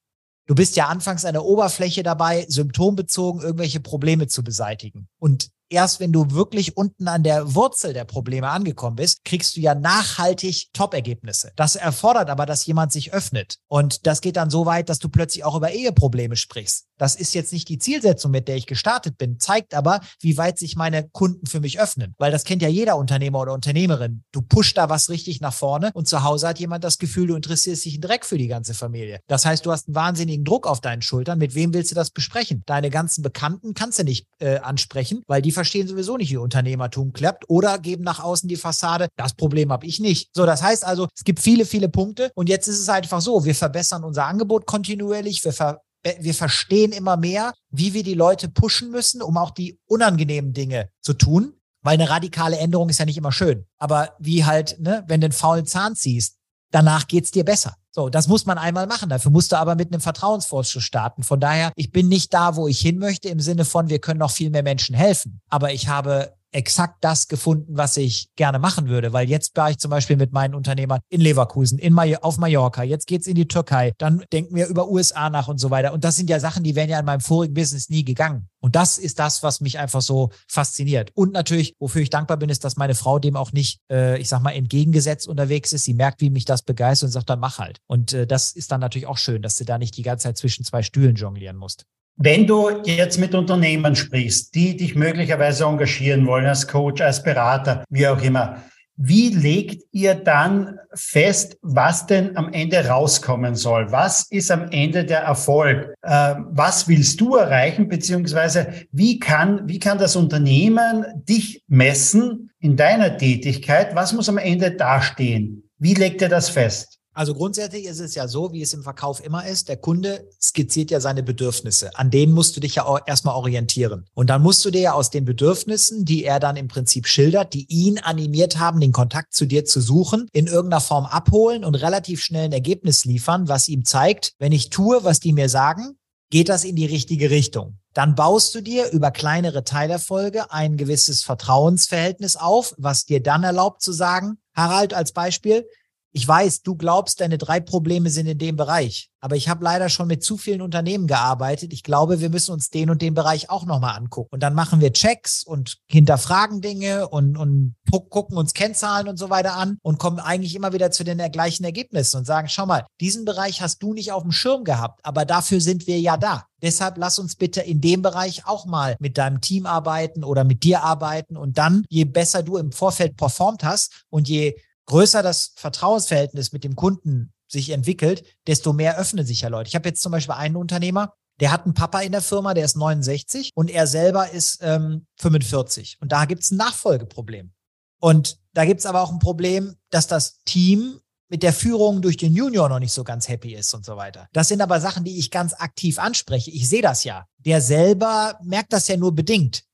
Du bist ja anfangs an der Oberfläche dabei, symptombezogen irgendwelche Probleme zu beseitigen. Und erst wenn du wirklich unten an der Wurzel der Probleme angekommen bist, kriegst du ja nachhaltig Top-Ergebnisse. Das erfordert aber, dass jemand sich öffnet. Und das geht dann so weit, dass du plötzlich auch über Eheprobleme sprichst. Das ist jetzt nicht die Zielsetzung, mit der ich gestartet bin, zeigt aber, wie weit sich meine Kunden für mich öffnen. Weil das kennt ja jeder Unternehmer oder Unternehmerin. Du pusht da was richtig nach vorne und zu Hause hat jemand das Gefühl, du interessierst dich direkt für die ganze Familie. Das heißt, du hast einen wahnsinnigen Druck auf deinen Schultern. Mit wem willst du das besprechen? Deine ganzen Bekannten kannst du nicht äh, ansprechen, weil die verstehen sowieso nicht, wie Unternehmertum klappt oder geben nach außen die Fassade. Das Problem habe ich nicht. So, das heißt also, es gibt viele, viele Punkte und jetzt ist es einfach so, wir verbessern unser Angebot kontinuierlich, wir ver wir verstehen immer mehr, wie wir die Leute pushen müssen, um auch die unangenehmen Dinge zu tun. Weil eine radikale Änderung ist ja nicht immer schön. Aber wie halt, ne, wenn du einen faulen Zahn ziehst, danach geht's dir besser. So, das muss man einmal machen. Dafür musst du aber mit einem Vertrauensvorschuss starten. Von daher, ich bin nicht da, wo ich hin möchte, im Sinne von, wir können noch viel mehr Menschen helfen. Aber ich habe exakt das gefunden, was ich gerne machen würde. Weil jetzt war ich zum Beispiel mit meinen Unternehmern in Leverkusen, in May auf Mallorca, jetzt geht's in die Türkei, dann denken wir über USA nach und so weiter. Und das sind ja Sachen, die wären ja in meinem vorigen Business nie gegangen. Und das ist das, was mich einfach so fasziniert. Und natürlich, wofür ich dankbar bin, ist, dass meine Frau dem auch nicht, äh, ich sag mal, entgegengesetzt unterwegs ist. Sie merkt, wie mich das begeistert und sagt, dann mach halt. Und äh, das ist dann natürlich auch schön, dass du da nicht die ganze Zeit zwischen zwei Stühlen jonglieren musst. Wenn du jetzt mit Unternehmen sprichst, die dich möglicherweise engagieren wollen als Coach, als Berater, wie auch immer, wie legt ihr dann fest, was denn am Ende rauskommen soll? Was ist am Ende der Erfolg? Ähm, was willst du erreichen? Beziehungsweise wie kann, wie kann das Unternehmen dich messen in deiner Tätigkeit? Was muss am Ende dastehen? Wie legt ihr das fest? Also grundsätzlich ist es ja so, wie es im Verkauf immer ist. Der Kunde skizziert ja seine Bedürfnisse. An denen musst du dich ja erstmal orientieren. Und dann musst du dir ja aus den Bedürfnissen, die er dann im Prinzip schildert, die ihn animiert haben, den Kontakt zu dir zu suchen, in irgendeiner Form abholen und relativ schnell ein Ergebnis liefern, was ihm zeigt, wenn ich tue, was die mir sagen, geht das in die richtige Richtung. Dann baust du dir über kleinere Teilerfolge ein gewisses Vertrauensverhältnis auf, was dir dann erlaubt zu sagen, Harald als Beispiel, ich weiß, du glaubst, deine drei Probleme sind in dem Bereich. Aber ich habe leider schon mit zu vielen Unternehmen gearbeitet. Ich glaube, wir müssen uns den und den Bereich auch nochmal angucken. Und dann machen wir Checks und hinterfragen Dinge und, und gucken uns Kennzahlen und so weiter an und kommen eigentlich immer wieder zu den gleichen Ergebnissen und sagen, schau mal, diesen Bereich hast du nicht auf dem Schirm gehabt, aber dafür sind wir ja da. Deshalb lass uns bitte in dem Bereich auch mal mit deinem Team arbeiten oder mit dir arbeiten. Und dann, je besser du im Vorfeld performt hast und je größer das Vertrauensverhältnis mit dem Kunden sich entwickelt, desto mehr öffnen sich ja Leute. Ich habe jetzt zum Beispiel einen Unternehmer, der hat einen Papa in der Firma, der ist 69 und er selber ist ähm, 45. Und da gibt es ein Nachfolgeproblem. Und da gibt es aber auch ein Problem, dass das Team mit der Führung durch den Junior noch nicht so ganz happy ist und so weiter. Das sind aber Sachen, die ich ganz aktiv anspreche. Ich sehe das ja. Der selber merkt das ja nur bedingt.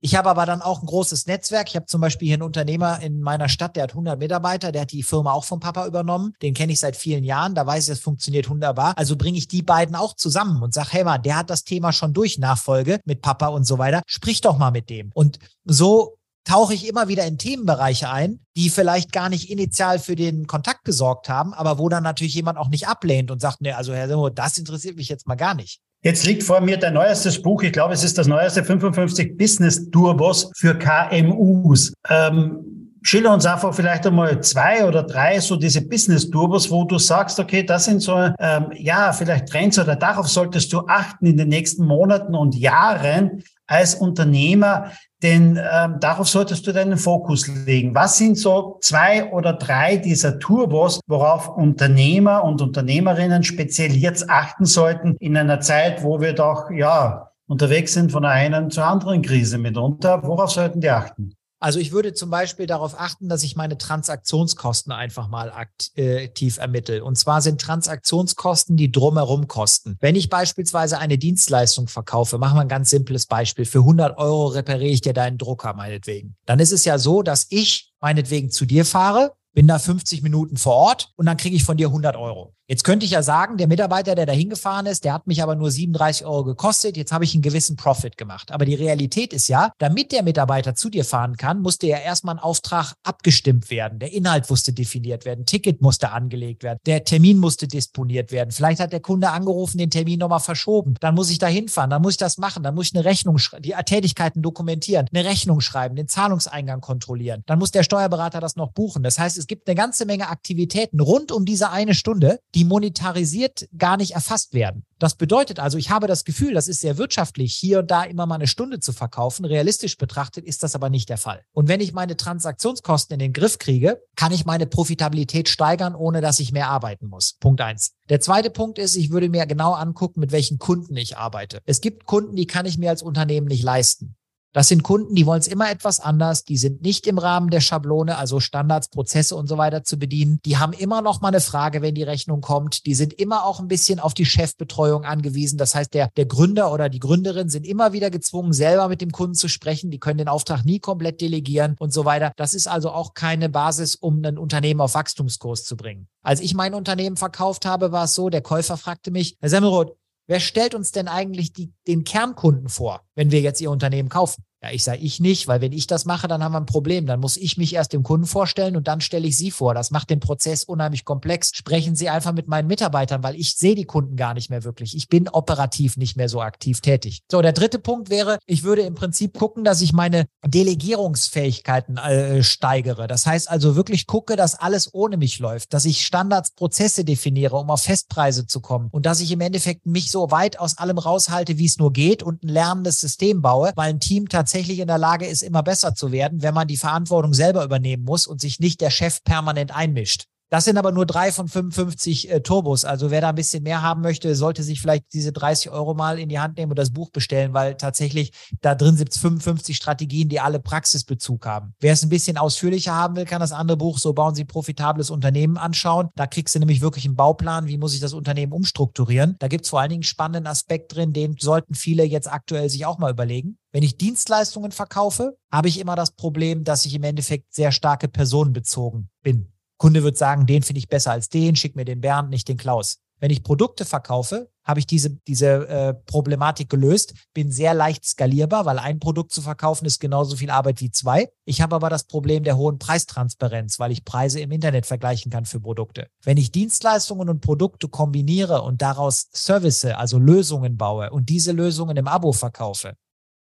Ich habe aber dann auch ein großes Netzwerk. Ich habe zum Beispiel hier einen Unternehmer in meiner Stadt, der hat 100 Mitarbeiter, der hat die Firma auch vom Papa übernommen. Den kenne ich seit vielen Jahren, da weiß ich, es funktioniert wunderbar. Also bringe ich die beiden auch zusammen und sage, hey mal, der hat das Thema schon durch, Nachfolge mit Papa und so weiter. Sprich doch mal mit dem. Und so tauche ich immer wieder in Themenbereiche ein, die vielleicht gar nicht initial für den Kontakt gesorgt haben, aber wo dann natürlich jemand auch nicht ablehnt und sagt, nee, also Herr Simmo, das interessiert mich jetzt mal gar nicht. Jetzt liegt vor mir dein neuestes Buch. Ich glaube, es ist das neueste 55 Business Turbos für KMUs. Ähm, schilder uns einfach vielleicht einmal zwei oder drei so diese Business Turbos, wo du sagst, okay, das sind so, ähm, ja, vielleicht Trends oder darauf solltest du achten in den nächsten Monaten und Jahren als Unternehmer, denn ähm, darauf solltest du deinen Fokus legen. Was sind so zwei oder drei dieser Turbos, worauf Unternehmer und Unternehmerinnen speziell jetzt achten sollten in einer Zeit, wo wir doch ja unterwegs sind von einer zur anderen Krise mitunter? Worauf sollten die achten? Also ich würde zum Beispiel darauf achten, dass ich meine Transaktionskosten einfach mal aktiv ermittle. Und zwar sind Transaktionskosten die drumherum kosten. Wenn ich beispielsweise eine Dienstleistung verkaufe, machen wir ein ganz simples Beispiel. Für 100 Euro repariere ich dir deinen Drucker meinetwegen. Dann ist es ja so, dass ich meinetwegen zu dir fahre, bin da 50 Minuten vor Ort und dann kriege ich von dir 100 Euro. Jetzt könnte ich ja sagen, der Mitarbeiter, der da hingefahren ist, der hat mich aber nur 37 Euro gekostet. Jetzt habe ich einen gewissen Profit gemacht. Aber die Realität ist ja, damit der Mitarbeiter zu dir fahren kann, musste ja erstmal ein Auftrag abgestimmt werden. Der Inhalt musste definiert werden. Ticket musste angelegt werden. Der Termin musste disponiert werden. Vielleicht hat der Kunde angerufen, den Termin nochmal verschoben. Dann muss ich da hinfahren. Dann muss ich das machen. Dann muss ich eine Rechnung, die Tätigkeiten dokumentieren, eine Rechnung schreiben, den Zahlungseingang kontrollieren. Dann muss der Steuerberater das noch buchen. Das heißt, es gibt eine ganze Menge Aktivitäten rund um diese eine Stunde, die die monetarisiert gar nicht erfasst werden. Das bedeutet also, ich habe das Gefühl, das ist sehr wirtschaftlich, hier und da immer mal eine Stunde zu verkaufen. Realistisch betrachtet ist das aber nicht der Fall. Und wenn ich meine Transaktionskosten in den Griff kriege, kann ich meine Profitabilität steigern, ohne dass ich mehr arbeiten muss. Punkt eins. Der zweite Punkt ist, ich würde mir genau angucken, mit welchen Kunden ich arbeite. Es gibt Kunden, die kann ich mir als Unternehmen nicht leisten. Das sind Kunden, die wollen es immer etwas anders. Die sind nicht im Rahmen der Schablone, also Standards, Prozesse und so weiter zu bedienen. Die haben immer noch mal eine Frage, wenn die Rechnung kommt. Die sind immer auch ein bisschen auf die Chefbetreuung angewiesen. Das heißt, der, der Gründer oder die Gründerin sind immer wieder gezwungen, selber mit dem Kunden zu sprechen. Die können den Auftrag nie komplett delegieren und so weiter. Das ist also auch keine Basis, um ein Unternehmen auf Wachstumskurs zu bringen. Als ich mein Unternehmen verkauft habe, war es so, der Käufer fragte mich, Herr Semmelroth, wer stellt uns denn eigentlich die, den Kernkunden vor, wenn wir jetzt Ihr Unternehmen kaufen? Ja, ich sage ich nicht, weil wenn ich das mache, dann haben wir ein Problem. Dann muss ich mich erst dem Kunden vorstellen und dann stelle ich Sie vor. Das macht den Prozess unheimlich komplex. Sprechen Sie einfach mit meinen Mitarbeitern, weil ich sehe die Kunden gar nicht mehr wirklich. Ich bin operativ nicht mehr so aktiv tätig. So, der dritte Punkt wäre, ich würde im Prinzip gucken, dass ich meine Delegierungsfähigkeiten äh, steigere. Das heißt also wirklich gucke, dass alles ohne mich läuft, dass ich Standards, Prozesse definiere, um auf Festpreise zu kommen und dass ich im Endeffekt mich so weit aus allem raushalte, wie es nur geht und ein lernendes System baue, weil ein Team tatsächlich tatsächlich in der Lage ist, immer besser zu werden, wenn man die Verantwortung selber übernehmen muss und sich nicht der Chef permanent einmischt. Das sind aber nur drei von 55 äh, Turbos. Also wer da ein bisschen mehr haben möchte, sollte sich vielleicht diese 30 Euro mal in die Hand nehmen und das Buch bestellen, weil tatsächlich da drin sind 55 Strategien, die alle Praxisbezug haben. Wer es ein bisschen ausführlicher haben will, kann das andere Buch So bauen Sie profitables Unternehmen anschauen. Da kriegst du nämlich wirklich einen Bauplan, wie muss ich das Unternehmen umstrukturieren. Da gibt es vor allen Dingen einen spannenden Aspekt drin, den sollten viele jetzt aktuell sich auch mal überlegen. Wenn ich Dienstleistungen verkaufe, habe ich immer das Problem, dass ich im Endeffekt sehr starke personenbezogen bin. Kunde wird sagen, den finde ich besser als den, schick mir den Bernd, nicht den Klaus. Wenn ich Produkte verkaufe, habe ich diese, diese äh, Problematik gelöst, bin sehr leicht skalierbar, weil ein Produkt zu verkaufen ist genauso viel Arbeit wie zwei. Ich habe aber das Problem der hohen Preistransparenz, weil ich Preise im Internet vergleichen kann für Produkte. Wenn ich Dienstleistungen und Produkte kombiniere und daraus Service, also Lösungen baue und diese Lösungen im Abo verkaufe,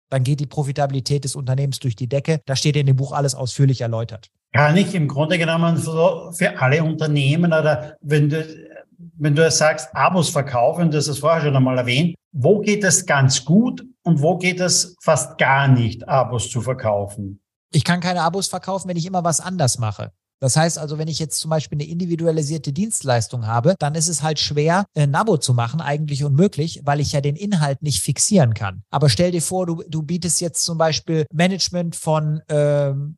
dann geht die Profitabilität des Unternehmens durch die Decke. Da steht in dem Buch alles ausführlich erläutert. Kann ich im Grunde genommen für alle Unternehmen oder wenn du, wenn du sagst, Abos verkaufen, das ist vorher schon einmal erwähnt, wo geht es ganz gut und wo geht es fast gar nicht, Abos zu verkaufen? Ich kann keine Abos verkaufen, wenn ich immer was anders mache. Das heißt also, wenn ich jetzt zum Beispiel eine individualisierte Dienstleistung habe, dann ist es halt schwer, ein Abo zu machen, eigentlich unmöglich, weil ich ja den Inhalt nicht fixieren kann. Aber stell dir vor, du, du bietest jetzt zum Beispiel Management von ähm,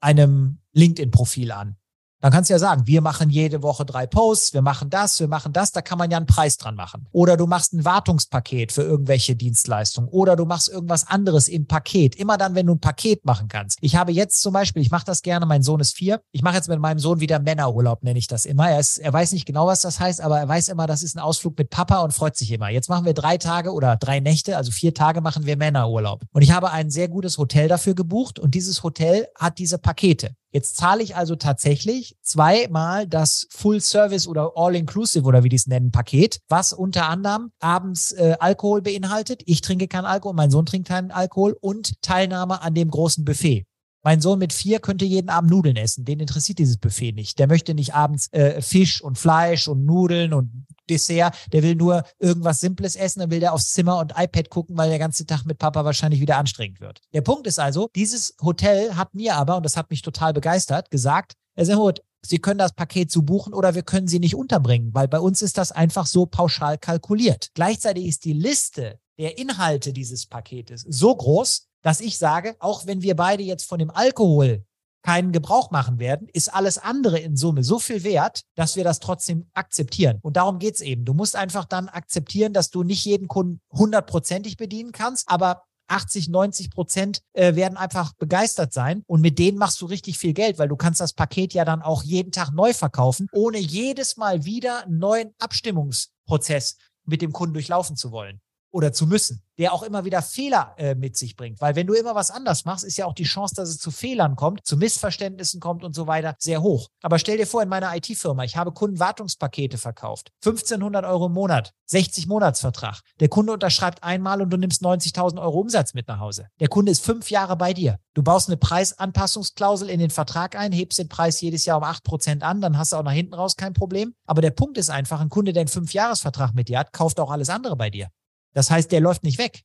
einem LinkedIn-Profil an. Dann kannst du ja sagen, wir machen jede Woche drei Posts, wir machen das, wir machen das, da kann man ja einen Preis dran machen. Oder du machst ein Wartungspaket für irgendwelche Dienstleistungen. Oder du machst irgendwas anderes im Paket. Immer dann, wenn du ein Paket machen kannst. Ich habe jetzt zum Beispiel, ich mache das gerne, mein Sohn ist vier. Ich mache jetzt mit meinem Sohn wieder Männerurlaub, nenne ich das immer. Er, ist, er weiß nicht genau, was das heißt, aber er weiß immer, das ist ein Ausflug mit Papa und freut sich immer. Jetzt machen wir drei Tage oder drei Nächte, also vier Tage machen wir Männerurlaub. Und ich habe ein sehr gutes Hotel dafür gebucht und dieses Hotel hat diese Pakete. Jetzt zahle ich also tatsächlich zweimal das Full Service oder All-Inclusive oder wie die es nennen, Paket, was unter anderem abends äh, Alkohol beinhaltet. Ich trinke keinen Alkohol, mein Sohn trinkt keinen Alkohol und Teilnahme an dem großen Buffet. Mein Sohn mit vier könnte jeden Abend Nudeln essen. Den interessiert dieses Buffet nicht. Der möchte nicht abends äh, Fisch und Fleisch und Nudeln und Dessert. Der will nur irgendwas Simples essen, dann will der aufs Zimmer und iPad gucken, weil der ganze Tag mit Papa wahrscheinlich wieder anstrengend wird. Der Punkt ist also, dieses Hotel hat mir aber, und das hat mich total begeistert, gesagt, Herr Semhut, Sie können das Paket zu buchen oder wir können Sie nicht unterbringen, weil bei uns ist das einfach so pauschal kalkuliert. Gleichzeitig ist die Liste der Inhalte dieses Paketes so groß, dass ich sage, auch wenn wir beide jetzt von dem Alkohol keinen Gebrauch machen werden, ist alles andere in Summe so viel wert, dass wir das trotzdem akzeptieren. Und darum geht's eben. Du musst einfach dann akzeptieren, dass du nicht jeden Kunden hundertprozentig bedienen kannst, aber 80, 90 Prozent äh, werden einfach begeistert sein und mit denen machst du richtig viel Geld, weil du kannst das Paket ja dann auch jeden Tag neu verkaufen, ohne jedes Mal wieder einen neuen Abstimmungsprozess mit dem Kunden durchlaufen zu wollen. Oder zu müssen, der auch immer wieder Fehler äh, mit sich bringt. Weil wenn du immer was anders machst, ist ja auch die Chance, dass es zu Fehlern kommt, zu Missverständnissen kommt und so weiter, sehr hoch. Aber stell dir vor, in meiner IT-Firma, ich habe Kundenwartungspakete verkauft. 1500 Euro im Monat, 60 Monatsvertrag. Der Kunde unterschreibt einmal und du nimmst 90.000 Euro Umsatz mit nach Hause. Der Kunde ist fünf Jahre bei dir. Du baust eine Preisanpassungsklausel in den Vertrag ein, hebst den Preis jedes Jahr um 8% an, dann hast du auch nach hinten raus kein Problem. Aber der Punkt ist einfach, ein Kunde, der einen Fünfjahresvertrag mit dir hat, kauft auch alles andere bei dir. Das heißt, der läuft nicht weg.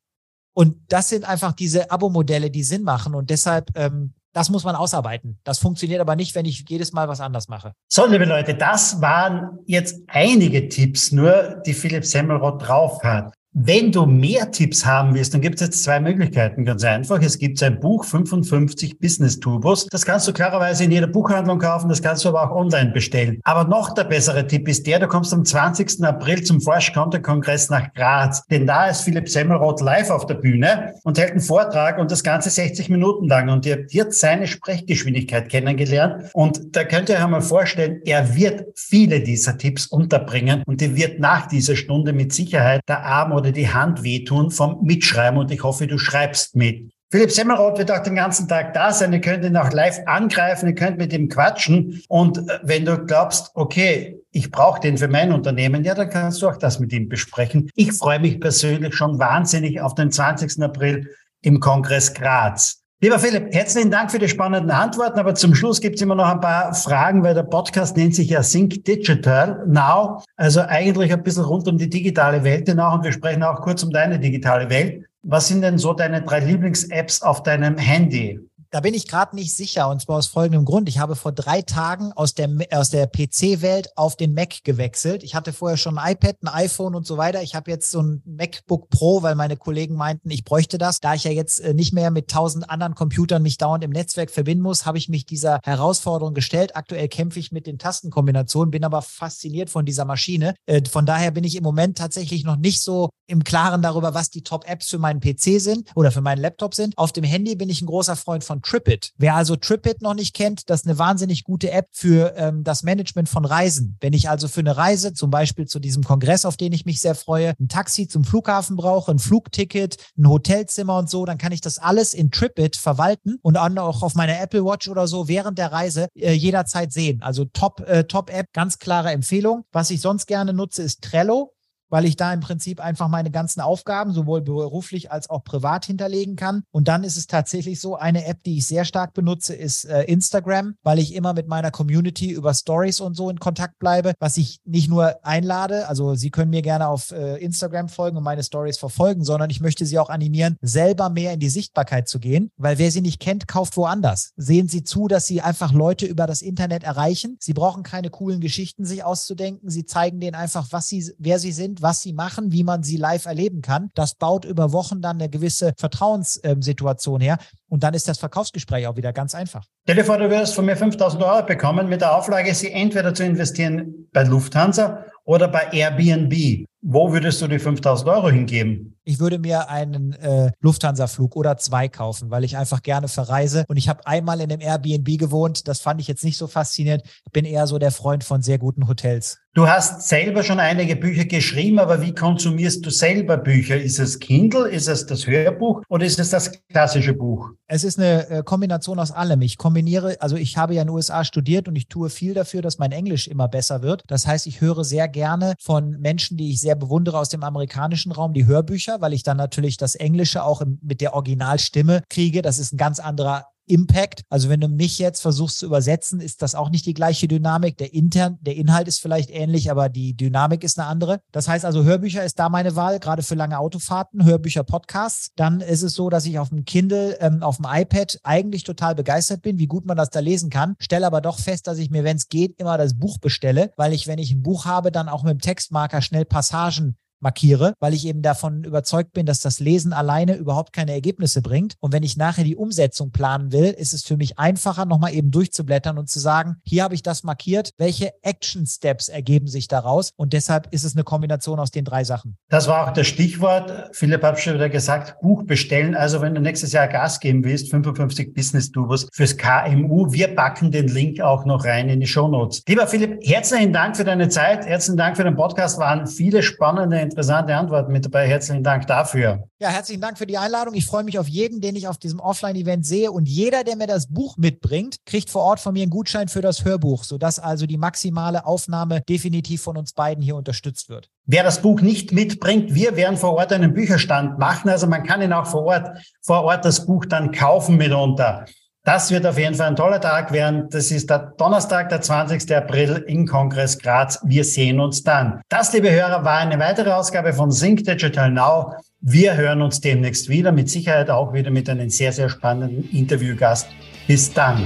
Und das sind einfach diese Abo-Modelle, die Sinn machen. Und deshalb, ähm, das muss man ausarbeiten. Das funktioniert aber nicht, wenn ich jedes Mal was anders mache. So, liebe Leute, das waren jetzt einige Tipps nur, die Philipp Semmelroth drauf hat. Wenn du mehr Tipps haben willst, dann gibt es jetzt zwei Möglichkeiten. Ganz einfach. Es gibt ein Buch 55 Business Turbos. Das kannst du klarerweise in jeder Buchhandlung kaufen. Das kannst du aber auch online bestellen. Aber noch der bessere Tipp ist der, du kommst am 20. April zum Forsch Content Kongress nach Graz. Denn da ist Philipp Semmelroth live auf der Bühne und hält einen Vortrag und das Ganze 60 Minuten lang. Und ihr habt jetzt seine Sprechgeschwindigkeit kennengelernt. Und da könnt ihr euch einmal vorstellen, er wird viele dieser Tipps unterbringen und ihr wird nach dieser Stunde mit Sicherheit der Arm oder die Hand wehtun vom Mitschreiben und ich hoffe, du schreibst mit. Philipp Semmelroth wird auch den ganzen Tag da sein. Ihr könnt ihn auch live angreifen, ihr könnt mit ihm quatschen. Und äh, wenn du glaubst, okay, ich brauche den für mein Unternehmen, ja, dann kannst du auch das mit ihm besprechen. Ich freue mich persönlich schon wahnsinnig auf den 20. April im Kongress Graz. Lieber Philipp, herzlichen Dank für die spannenden Antworten, aber zum Schluss gibt es immer noch ein paar Fragen, weil der Podcast nennt sich ja Think Digital Now, also eigentlich ein bisschen rund um die digitale Welt hinaus und wir sprechen auch kurz um deine digitale Welt. Was sind denn so deine drei Lieblings-Apps auf deinem Handy? Da bin ich gerade nicht sicher und zwar aus folgendem Grund. Ich habe vor drei Tagen aus der, aus der PC-Welt auf den Mac gewechselt. Ich hatte vorher schon ein iPad, ein iPhone und so weiter. Ich habe jetzt so ein MacBook Pro, weil meine Kollegen meinten, ich bräuchte das. Da ich ja jetzt äh, nicht mehr mit tausend anderen Computern mich dauernd im Netzwerk verbinden muss, habe ich mich dieser Herausforderung gestellt. Aktuell kämpfe ich mit den Tastenkombinationen, bin aber fasziniert von dieser Maschine. Äh, von daher bin ich im Moment tatsächlich noch nicht so im Klaren darüber, was die Top-Apps für meinen PC sind oder für meinen Laptop sind. Auf dem Handy bin ich ein großer Freund von TripIt. Wer also TripIt noch nicht kennt, das ist eine wahnsinnig gute App für ähm, das Management von Reisen. Wenn ich also für eine Reise, zum Beispiel zu diesem Kongress, auf den ich mich sehr freue, ein Taxi zum Flughafen brauche, ein Flugticket, ein Hotelzimmer und so, dann kann ich das alles in TripIt verwalten und auch auf meiner Apple Watch oder so während der Reise äh, jederzeit sehen. Also Top, äh, Top App, ganz klare Empfehlung. Was ich sonst gerne nutze, ist Trello weil ich da im Prinzip einfach meine ganzen Aufgaben sowohl beruflich als auch privat hinterlegen kann. Und dann ist es tatsächlich so, eine App, die ich sehr stark benutze, ist äh, Instagram, weil ich immer mit meiner Community über Stories und so in Kontakt bleibe, was ich nicht nur einlade, also Sie können mir gerne auf äh, Instagram folgen und meine Stories verfolgen, sondern ich möchte Sie auch animieren, selber mehr in die Sichtbarkeit zu gehen, weil wer Sie nicht kennt, kauft woanders. Sehen Sie zu, dass Sie einfach Leute über das Internet erreichen. Sie brauchen keine coolen Geschichten sich auszudenken. Sie zeigen denen einfach, was Sie, wer Sie sind, was sie machen, wie man sie live erleben kann. Das baut über Wochen dann eine gewisse Vertrauenssituation her. Und dann ist das Verkaufsgespräch auch wieder ganz einfach. Vor, du wirst von mir 5000 Euro bekommen mit der Auflage, sie entweder zu investieren bei Lufthansa oder bei Airbnb. Wo würdest du die 5000 Euro hingeben? Ich würde mir einen äh, Lufthansa-Flug oder zwei kaufen, weil ich einfach gerne verreise. Und ich habe einmal in einem Airbnb gewohnt. Das fand ich jetzt nicht so faszinierend. Ich bin eher so der Freund von sehr guten Hotels. Du hast selber schon einige Bücher geschrieben, aber wie konsumierst du selber Bücher? Ist es Kindle, ist es das Hörbuch oder ist es das klassische Buch? Es ist eine äh, Kombination aus allem. Ich kombiniere, also ich habe ja in den USA studiert und ich tue viel dafür, dass mein Englisch immer besser wird. Das heißt, ich höre sehr gerne von Menschen, die ich sehr bewundere aus dem amerikanischen Raum, die Hörbücher, weil ich dann natürlich das Englische auch mit der Originalstimme kriege. Das ist ein ganz anderer Impact. Also wenn du mich jetzt versuchst zu übersetzen, ist das auch nicht die gleiche Dynamik. Der intern, der Inhalt ist vielleicht ähnlich, aber die Dynamik ist eine andere. Das heißt also, Hörbücher ist da meine Wahl, gerade für lange Autofahrten, Hörbücher, Podcasts. Dann ist es so, dass ich auf dem Kindle, ähm, auf dem iPad eigentlich total begeistert bin, wie gut man das da lesen kann. Stelle aber doch fest, dass ich mir, wenn es geht, immer das Buch bestelle, weil ich, wenn ich ein Buch habe, dann auch mit dem Textmarker schnell Passagen markiere, weil ich eben davon überzeugt bin, dass das Lesen alleine überhaupt keine Ergebnisse bringt. Und wenn ich nachher die Umsetzung planen will, ist es für mich einfacher, nochmal eben durchzublättern und zu sagen, hier habe ich das markiert, welche Action Steps ergeben sich daraus? Und deshalb ist es eine Kombination aus den drei Sachen. Das war auch das Stichwort. Philipp hat schon wieder gesagt, Buch bestellen. Also wenn du nächstes Jahr Gas geben willst, 55 Business Tubers fürs KMU. Wir packen den Link auch noch rein in die Show Notes. Lieber Philipp, herzlichen Dank für deine Zeit. Herzlichen Dank für den Podcast. Waren viele spannende interessante Antworten mit dabei. Herzlichen Dank dafür. Ja, herzlichen Dank für die Einladung. Ich freue mich auf jeden, den ich auf diesem Offline-Event sehe. Und jeder, der mir das Buch mitbringt, kriegt vor Ort von mir einen Gutschein für das Hörbuch, sodass also die maximale Aufnahme definitiv von uns beiden hier unterstützt wird. Wer das Buch nicht mitbringt, wir werden vor Ort einen Bücherstand machen. Also man kann ihn auch vor Ort, vor Ort das Buch dann kaufen mitunter. Das wird auf jeden Fall ein toller Tag werden. Das ist der Donnerstag, der 20. April im Kongress Graz. Wir sehen uns dann. Das, liebe Hörer, war eine weitere Ausgabe von Sync Digital Now. Wir hören uns demnächst wieder, mit Sicherheit auch wieder mit einem sehr, sehr spannenden Interviewgast. Bis dann.